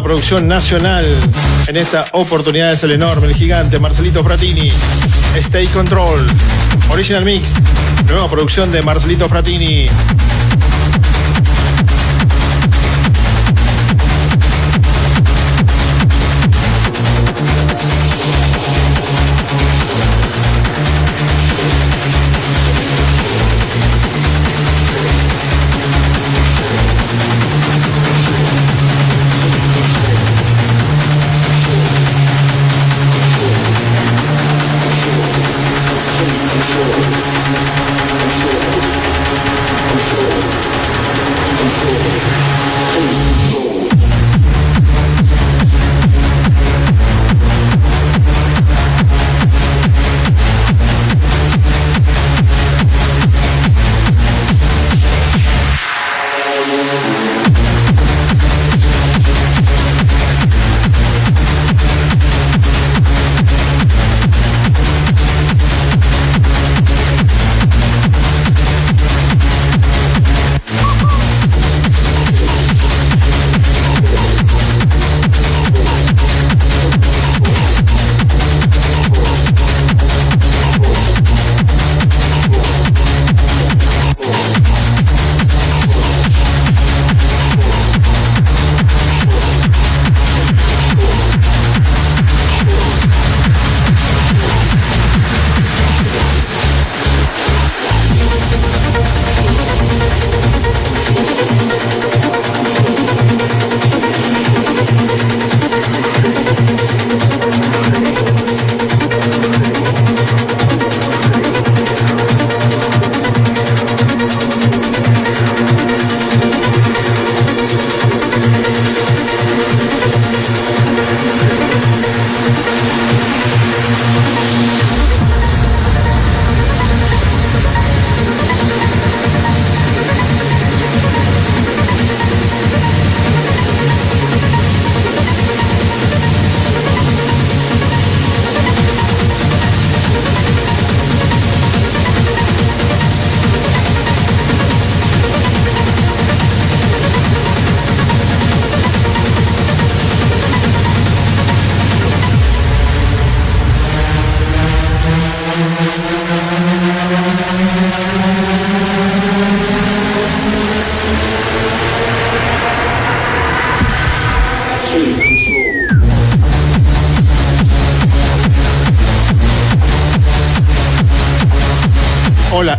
Otra producción nacional. En esta oportunidad es el enorme, el gigante Marcelito Fratini. Stay Control. Original Mix. Nueva producción de Marcelito Fratini.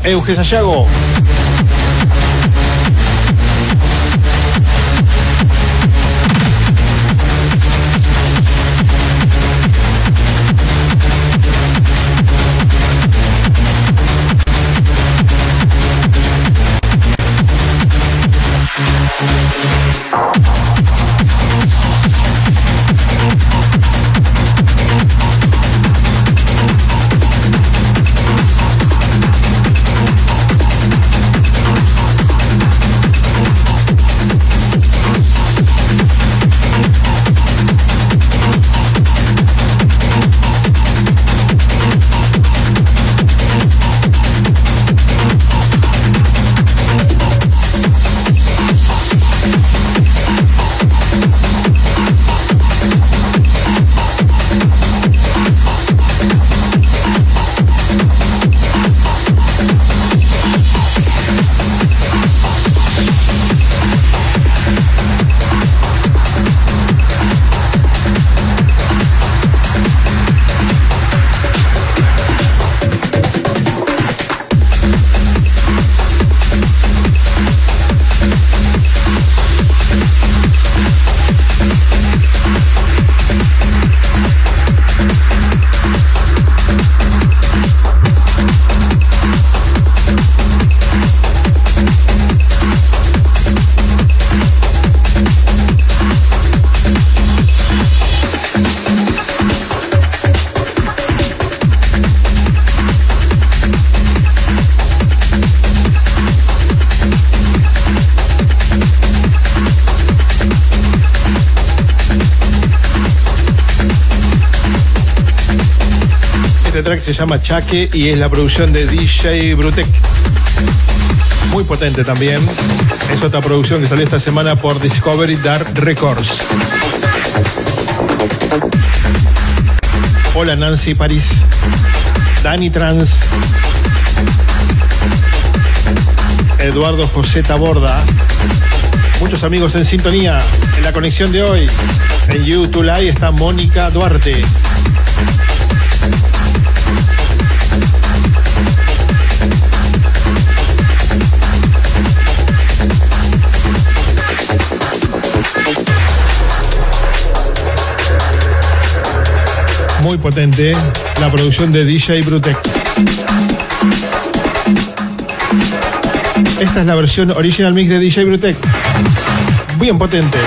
Euge Sayago. llama Chaque y es la producción de DJ Brutec. Muy potente también. Es otra producción que salió esta semana por Discovery Dark Records. Hola Nancy París. Dani Trans. Eduardo José Taborda. Muchos amigos en sintonía en la conexión de hoy. En YouTube Live está Mónica Duarte. Muy potente la producción de DJ Brutec. Esta es la versión original mix de DJ Brutec. Bien potente.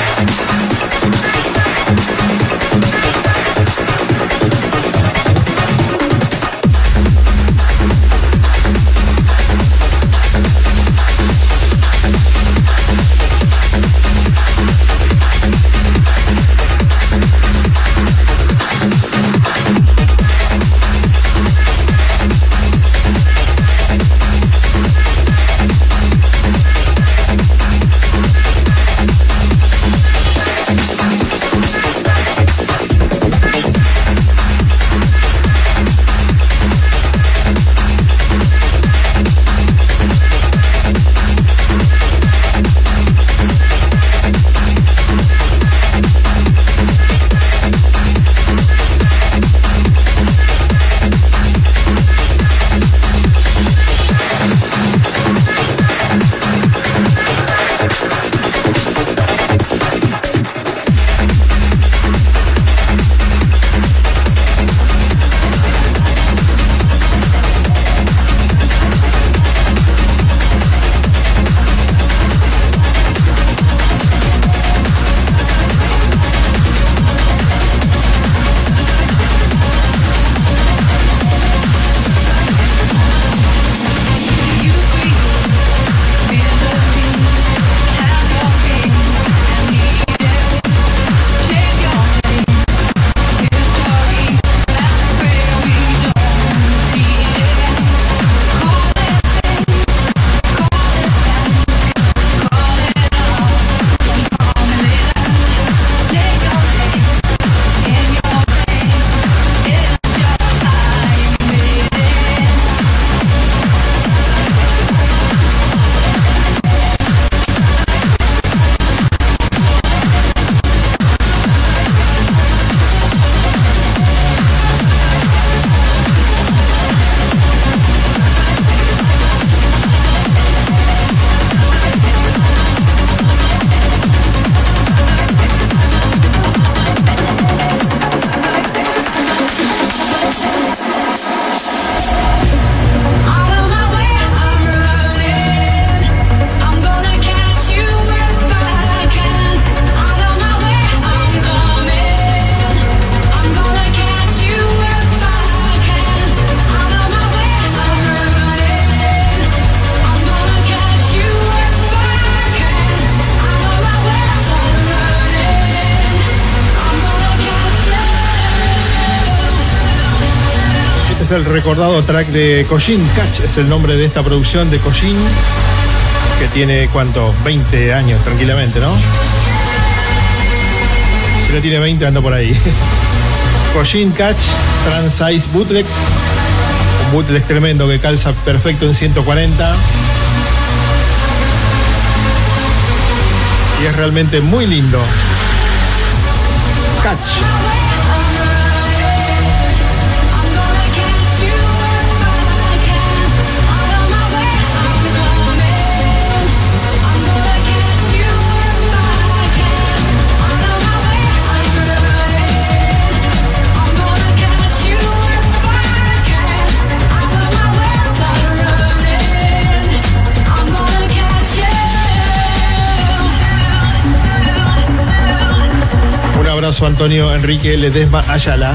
Recordado track de Kojin Catch, es el nombre de esta producción de Kojin, que tiene cuánto, 20 años tranquilamente, ¿no? Si tiene 20 anda por ahí. Kojin Catch, Trans Size Bootlegs, un bootleg tremendo que calza perfecto en 140. Y es realmente muy lindo. Catch. Abrazo Antonio Enrique Ledesma Ayala.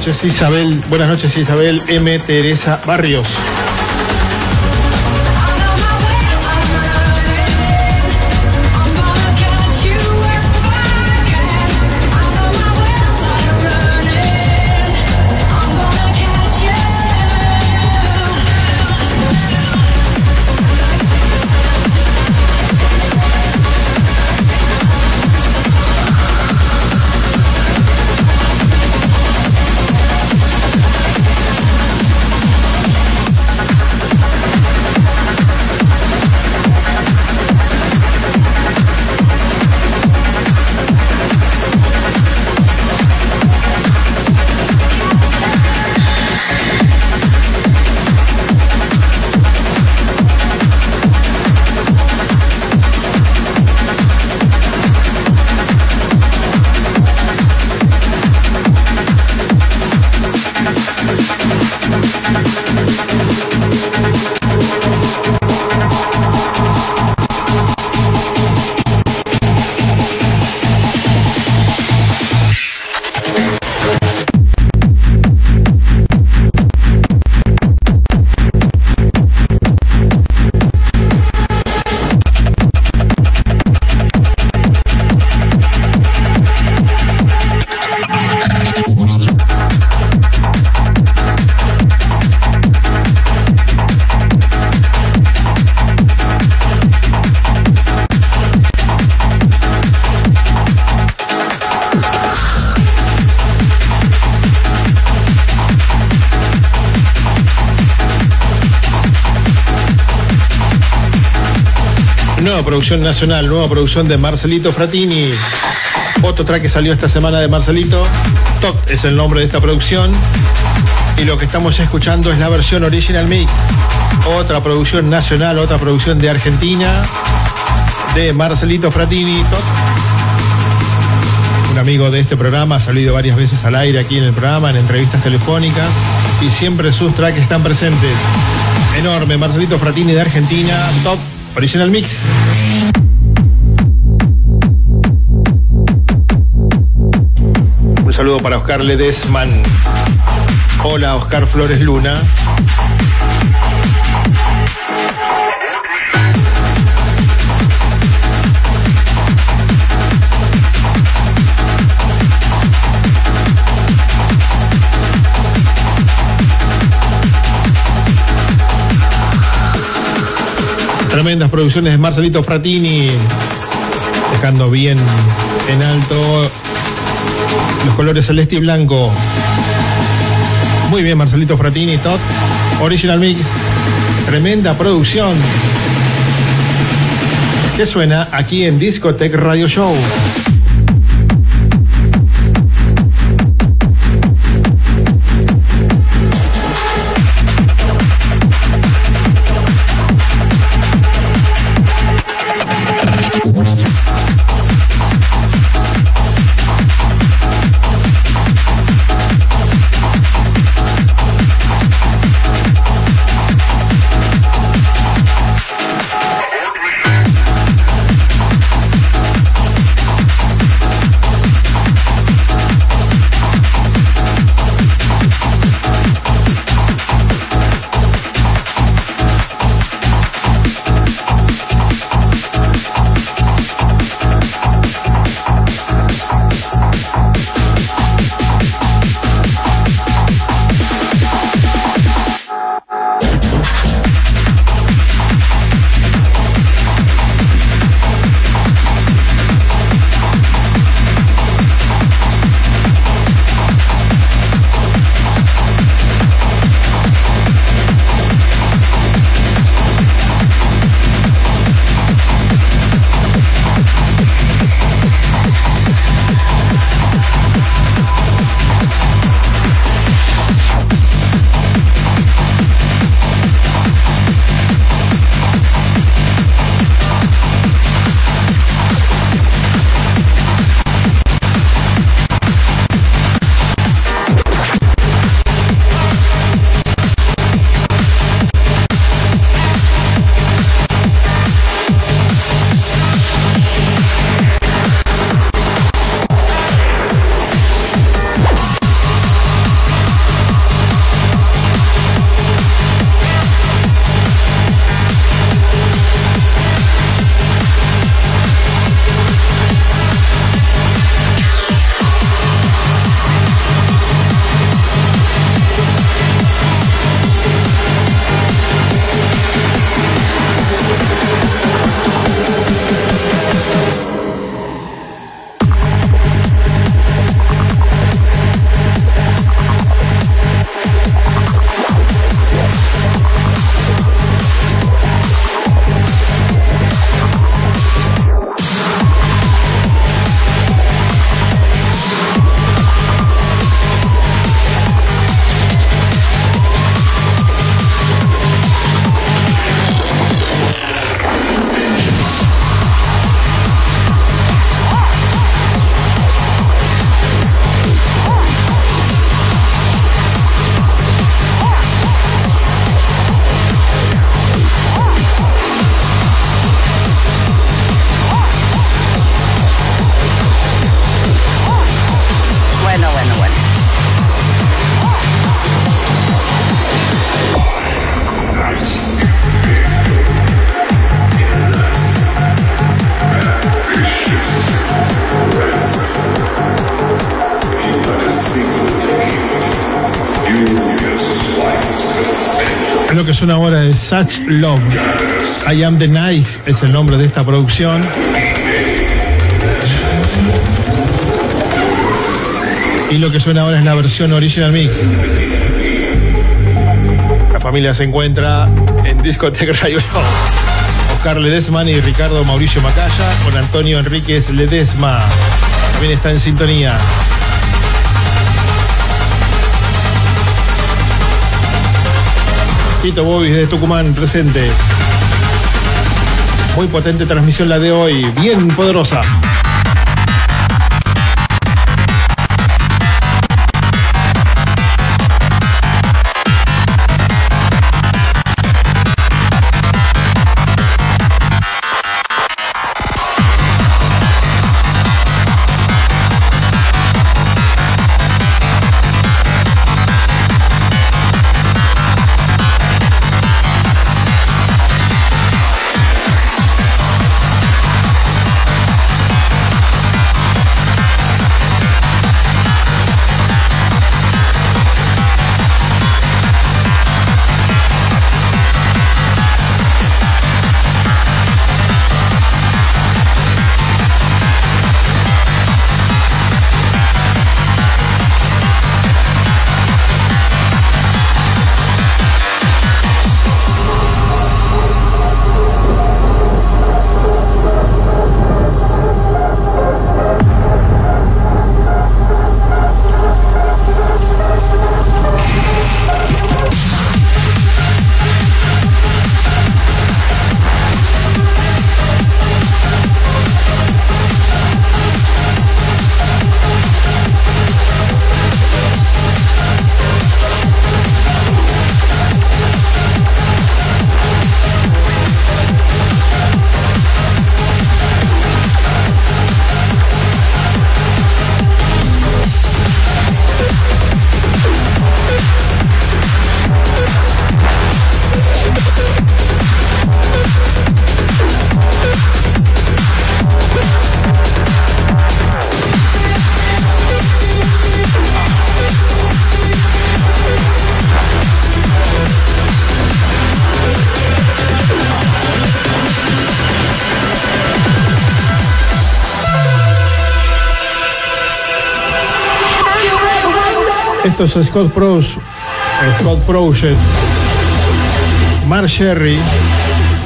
Noches Isabel, buenas noches Isabel M. Teresa Barrios. Nacional, nueva producción de Marcelito Fratini. Otro track que salió esta semana de Marcelito. Top es el nombre de esta producción. Y lo que estamos escuchando es la versión original mix. Otra producción nacional, otra producción de Argentina. De Marcelito Fratini. Top. Un amigo de este programa, ha salido varias veces al aire aquí en el programa, en entrevistas telefónicas. Y siempre sus tracks están presentes. Enorme, Marcelito Fratini de Argentina. Top. Original Mix. Saludo para Oscar Ledesman. Hola, Oscar Flores Luna. Tremendas producciones de Marcelito Fratini, dejando bien en alto los colores celeste y blanco. Muy bien, Marcelito Fratini, top. Original Mix, tremenda producción. Que suena aquí en Discotech Radio Show. Such Love. I Am the Nice es el nombre de esta producción. Y lo que suena ahora es la versión original mix. La familia se encuentra en Discoteca Radio. Oscar Ledesma y Ricardo Mauricio Macaya con Antonio Enríquez Ledesma. También está en sintonía. Tito Bobis de Tucumán presente. Muy potente transmisión la de hoy, bien poderosa. Scott Pros, Scott Project, Mar Sherry,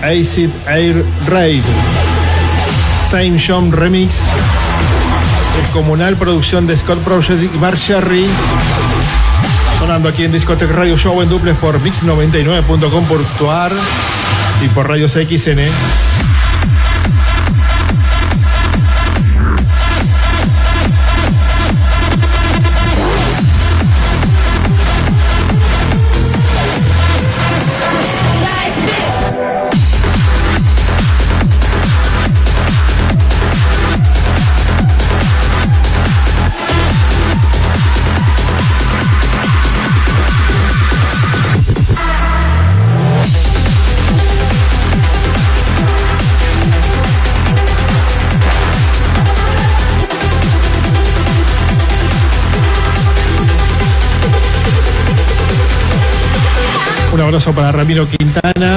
Acid Air Raid, Same John Remix, el comunal producción de Scott Project y Mar Sherry, sonando aquí en Discotech Radio Show en duples por mix99.com.ar y por Radios XN. Un abrazo para Ramiro Quintana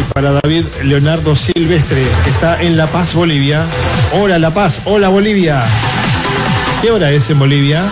y para David Leonardo Silvestre, que está en La Paz, Bolivia. Hola La Paz, hola Bolivia. ¿Qué hora es en Bolivia?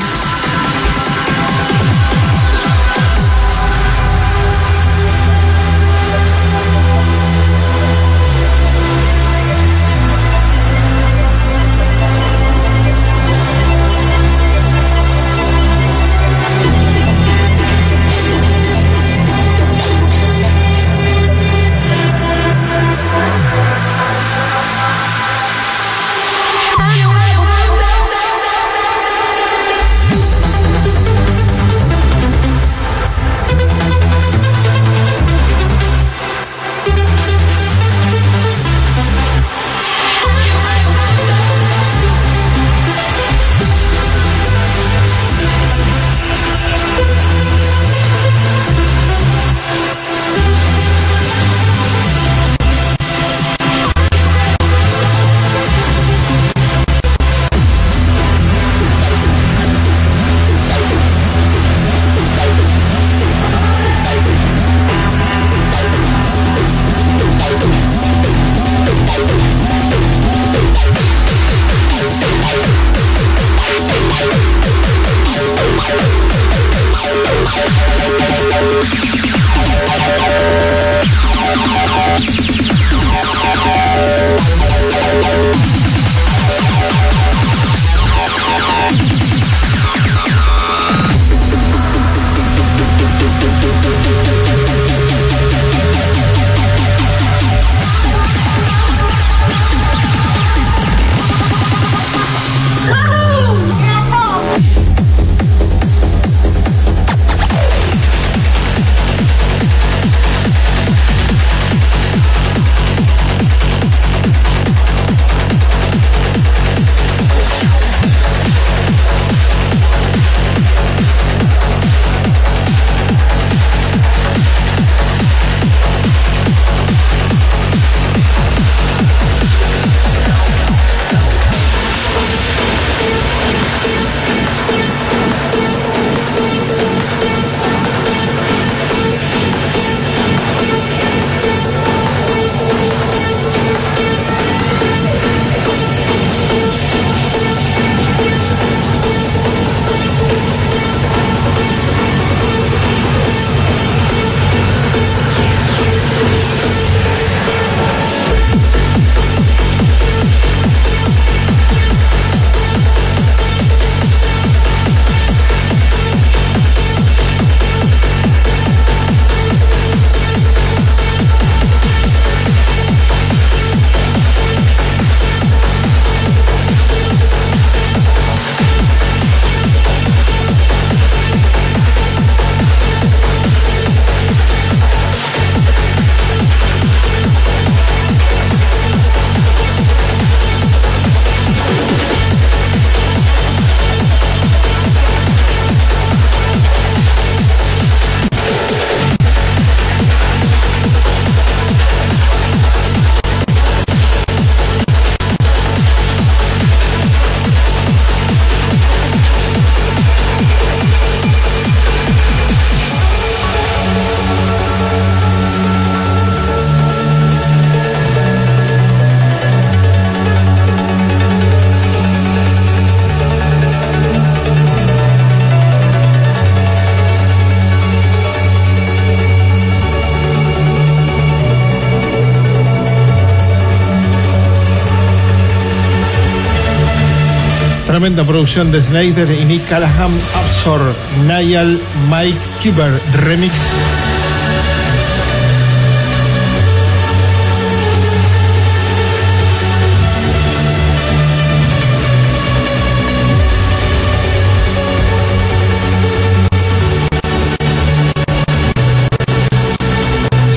Tremenda producción de Snyder y Nick Callahan, Absor, Niall, Mike Kuber, remix.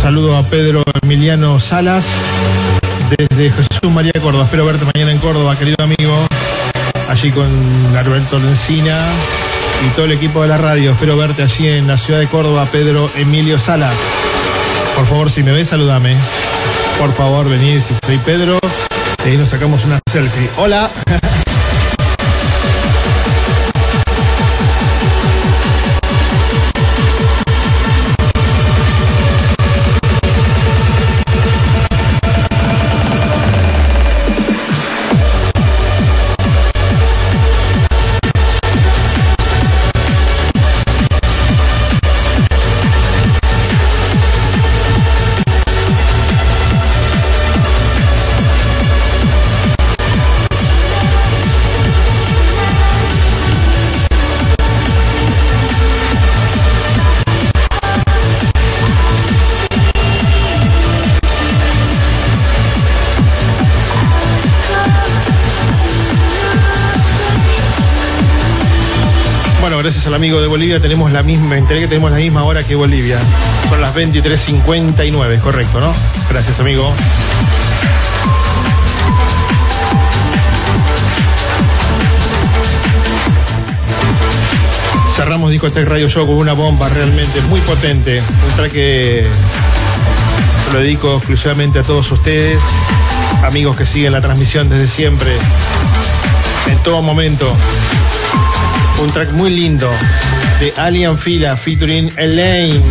Saludo a Pedro Emiliano Salas desde Jesús María Córdoba. Espero verte mañana en Córdoba, querido amigo allí con Alberto Lencina y todo el equipo de la radio. Espero verte allí en la ciudad de Córdoba, Pedro Emilio Salas. Por favor, si me ves, saludame. Por favor, vení, si soy Pedro, y ahí nos sacamos una selfie. Hola. Amigo de Bolivia tenemos la misma, me enteré que tenemos la misma hora que Bolivia. Son las 23.59, correcto, ¿no? Gracias, amigo. Cerramos Discotech Radio Show con una bomba realmente muy potente. Un track que lo dedico exclusivamente a todos ustedes, amigos que siguen la transmisión desde siempre, en todo momento. Un track muy lindo de Alien Fila featuring Elaine.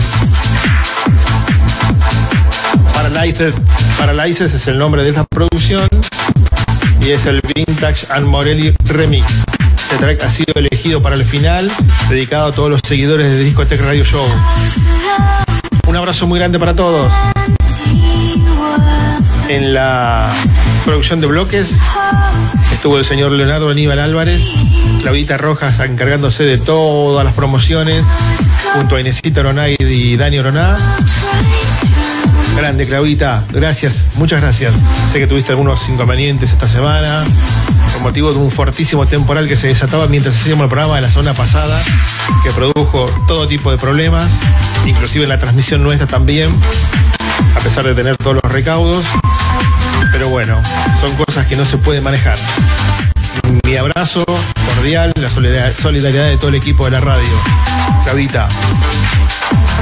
Paralyzes, Paralyzes es el nombre de esa producción y es el Vintage and Morelli Remix. Este track ha sido elegido para el final, dedicado a todos los seguidores de Discotech Radio Show. Un abrazo muy grande para todos. En la producción de bloques estuvo el señor Leonardo Aníbal Álvarez, Claudita Rojas encargándose de todas las promociones, junto a Inesita Oroná y Dani Oroná. Grande, Claudita, gracias, muchas gracias. Sé que tuviste algunos inconvenientes esta semana, por motivo de un fortísimo temporal que se desataba mientras hacíamos el programa de la semana pasada, que produjo todo tipo de problemas, inclusive la transmisión nuestra también, a pesar de tener todos los recaudos. Pero bueno, son cosas que no se pueden manejar. Mi abrazo cordial, la solidaridad, de todo el equipo de la radio. Claudita.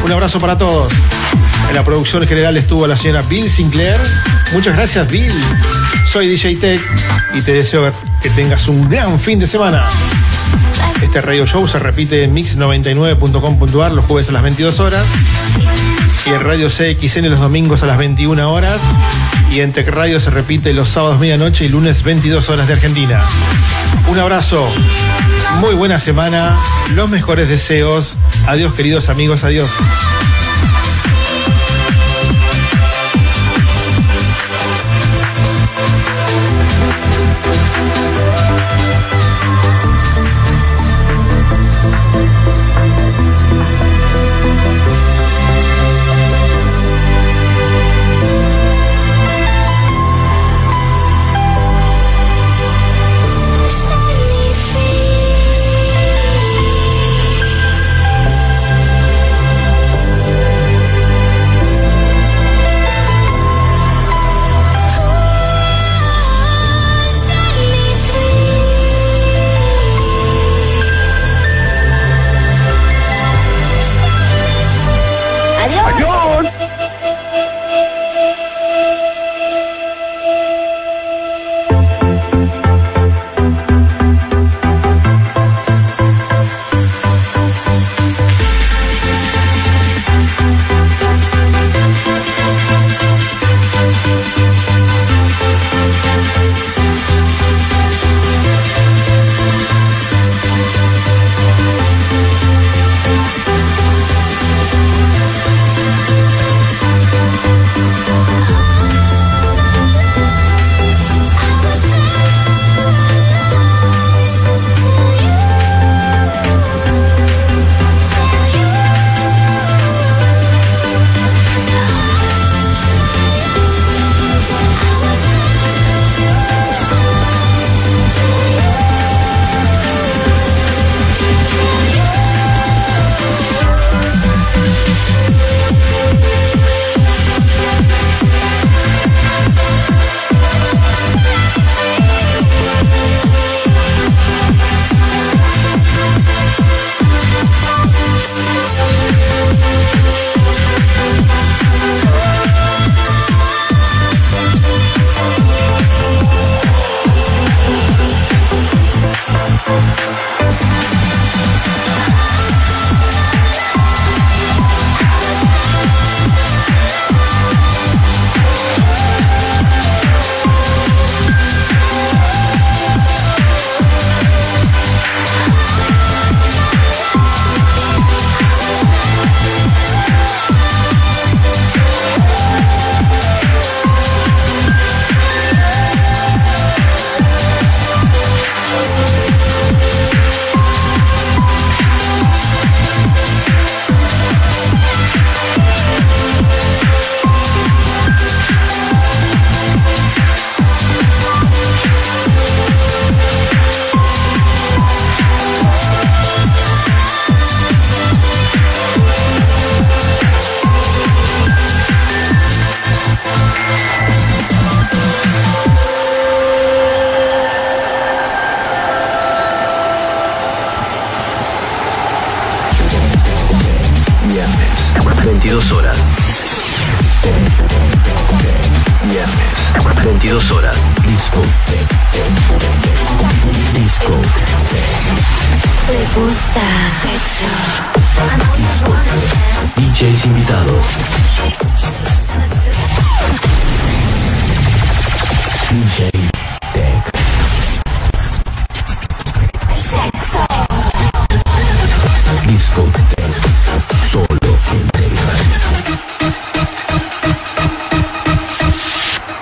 Un abrazo para todos. En la producción general estuvo la señora Bill Sinclair. Muchas gracias, Bill. Soy DJ Tech y te deseo que tengas un gran fin de semana. Este radio show se repite en mix99.com.ar los jueves a las 22 horas y en Radio CXN los domingos a las 21 horas y en Tech Radio se repite los sábados medianoche y lunes 22 horas de Argentina. Un abrazo, muy buena semana, los mejores deseos. Adiós queridos amigos, adiós.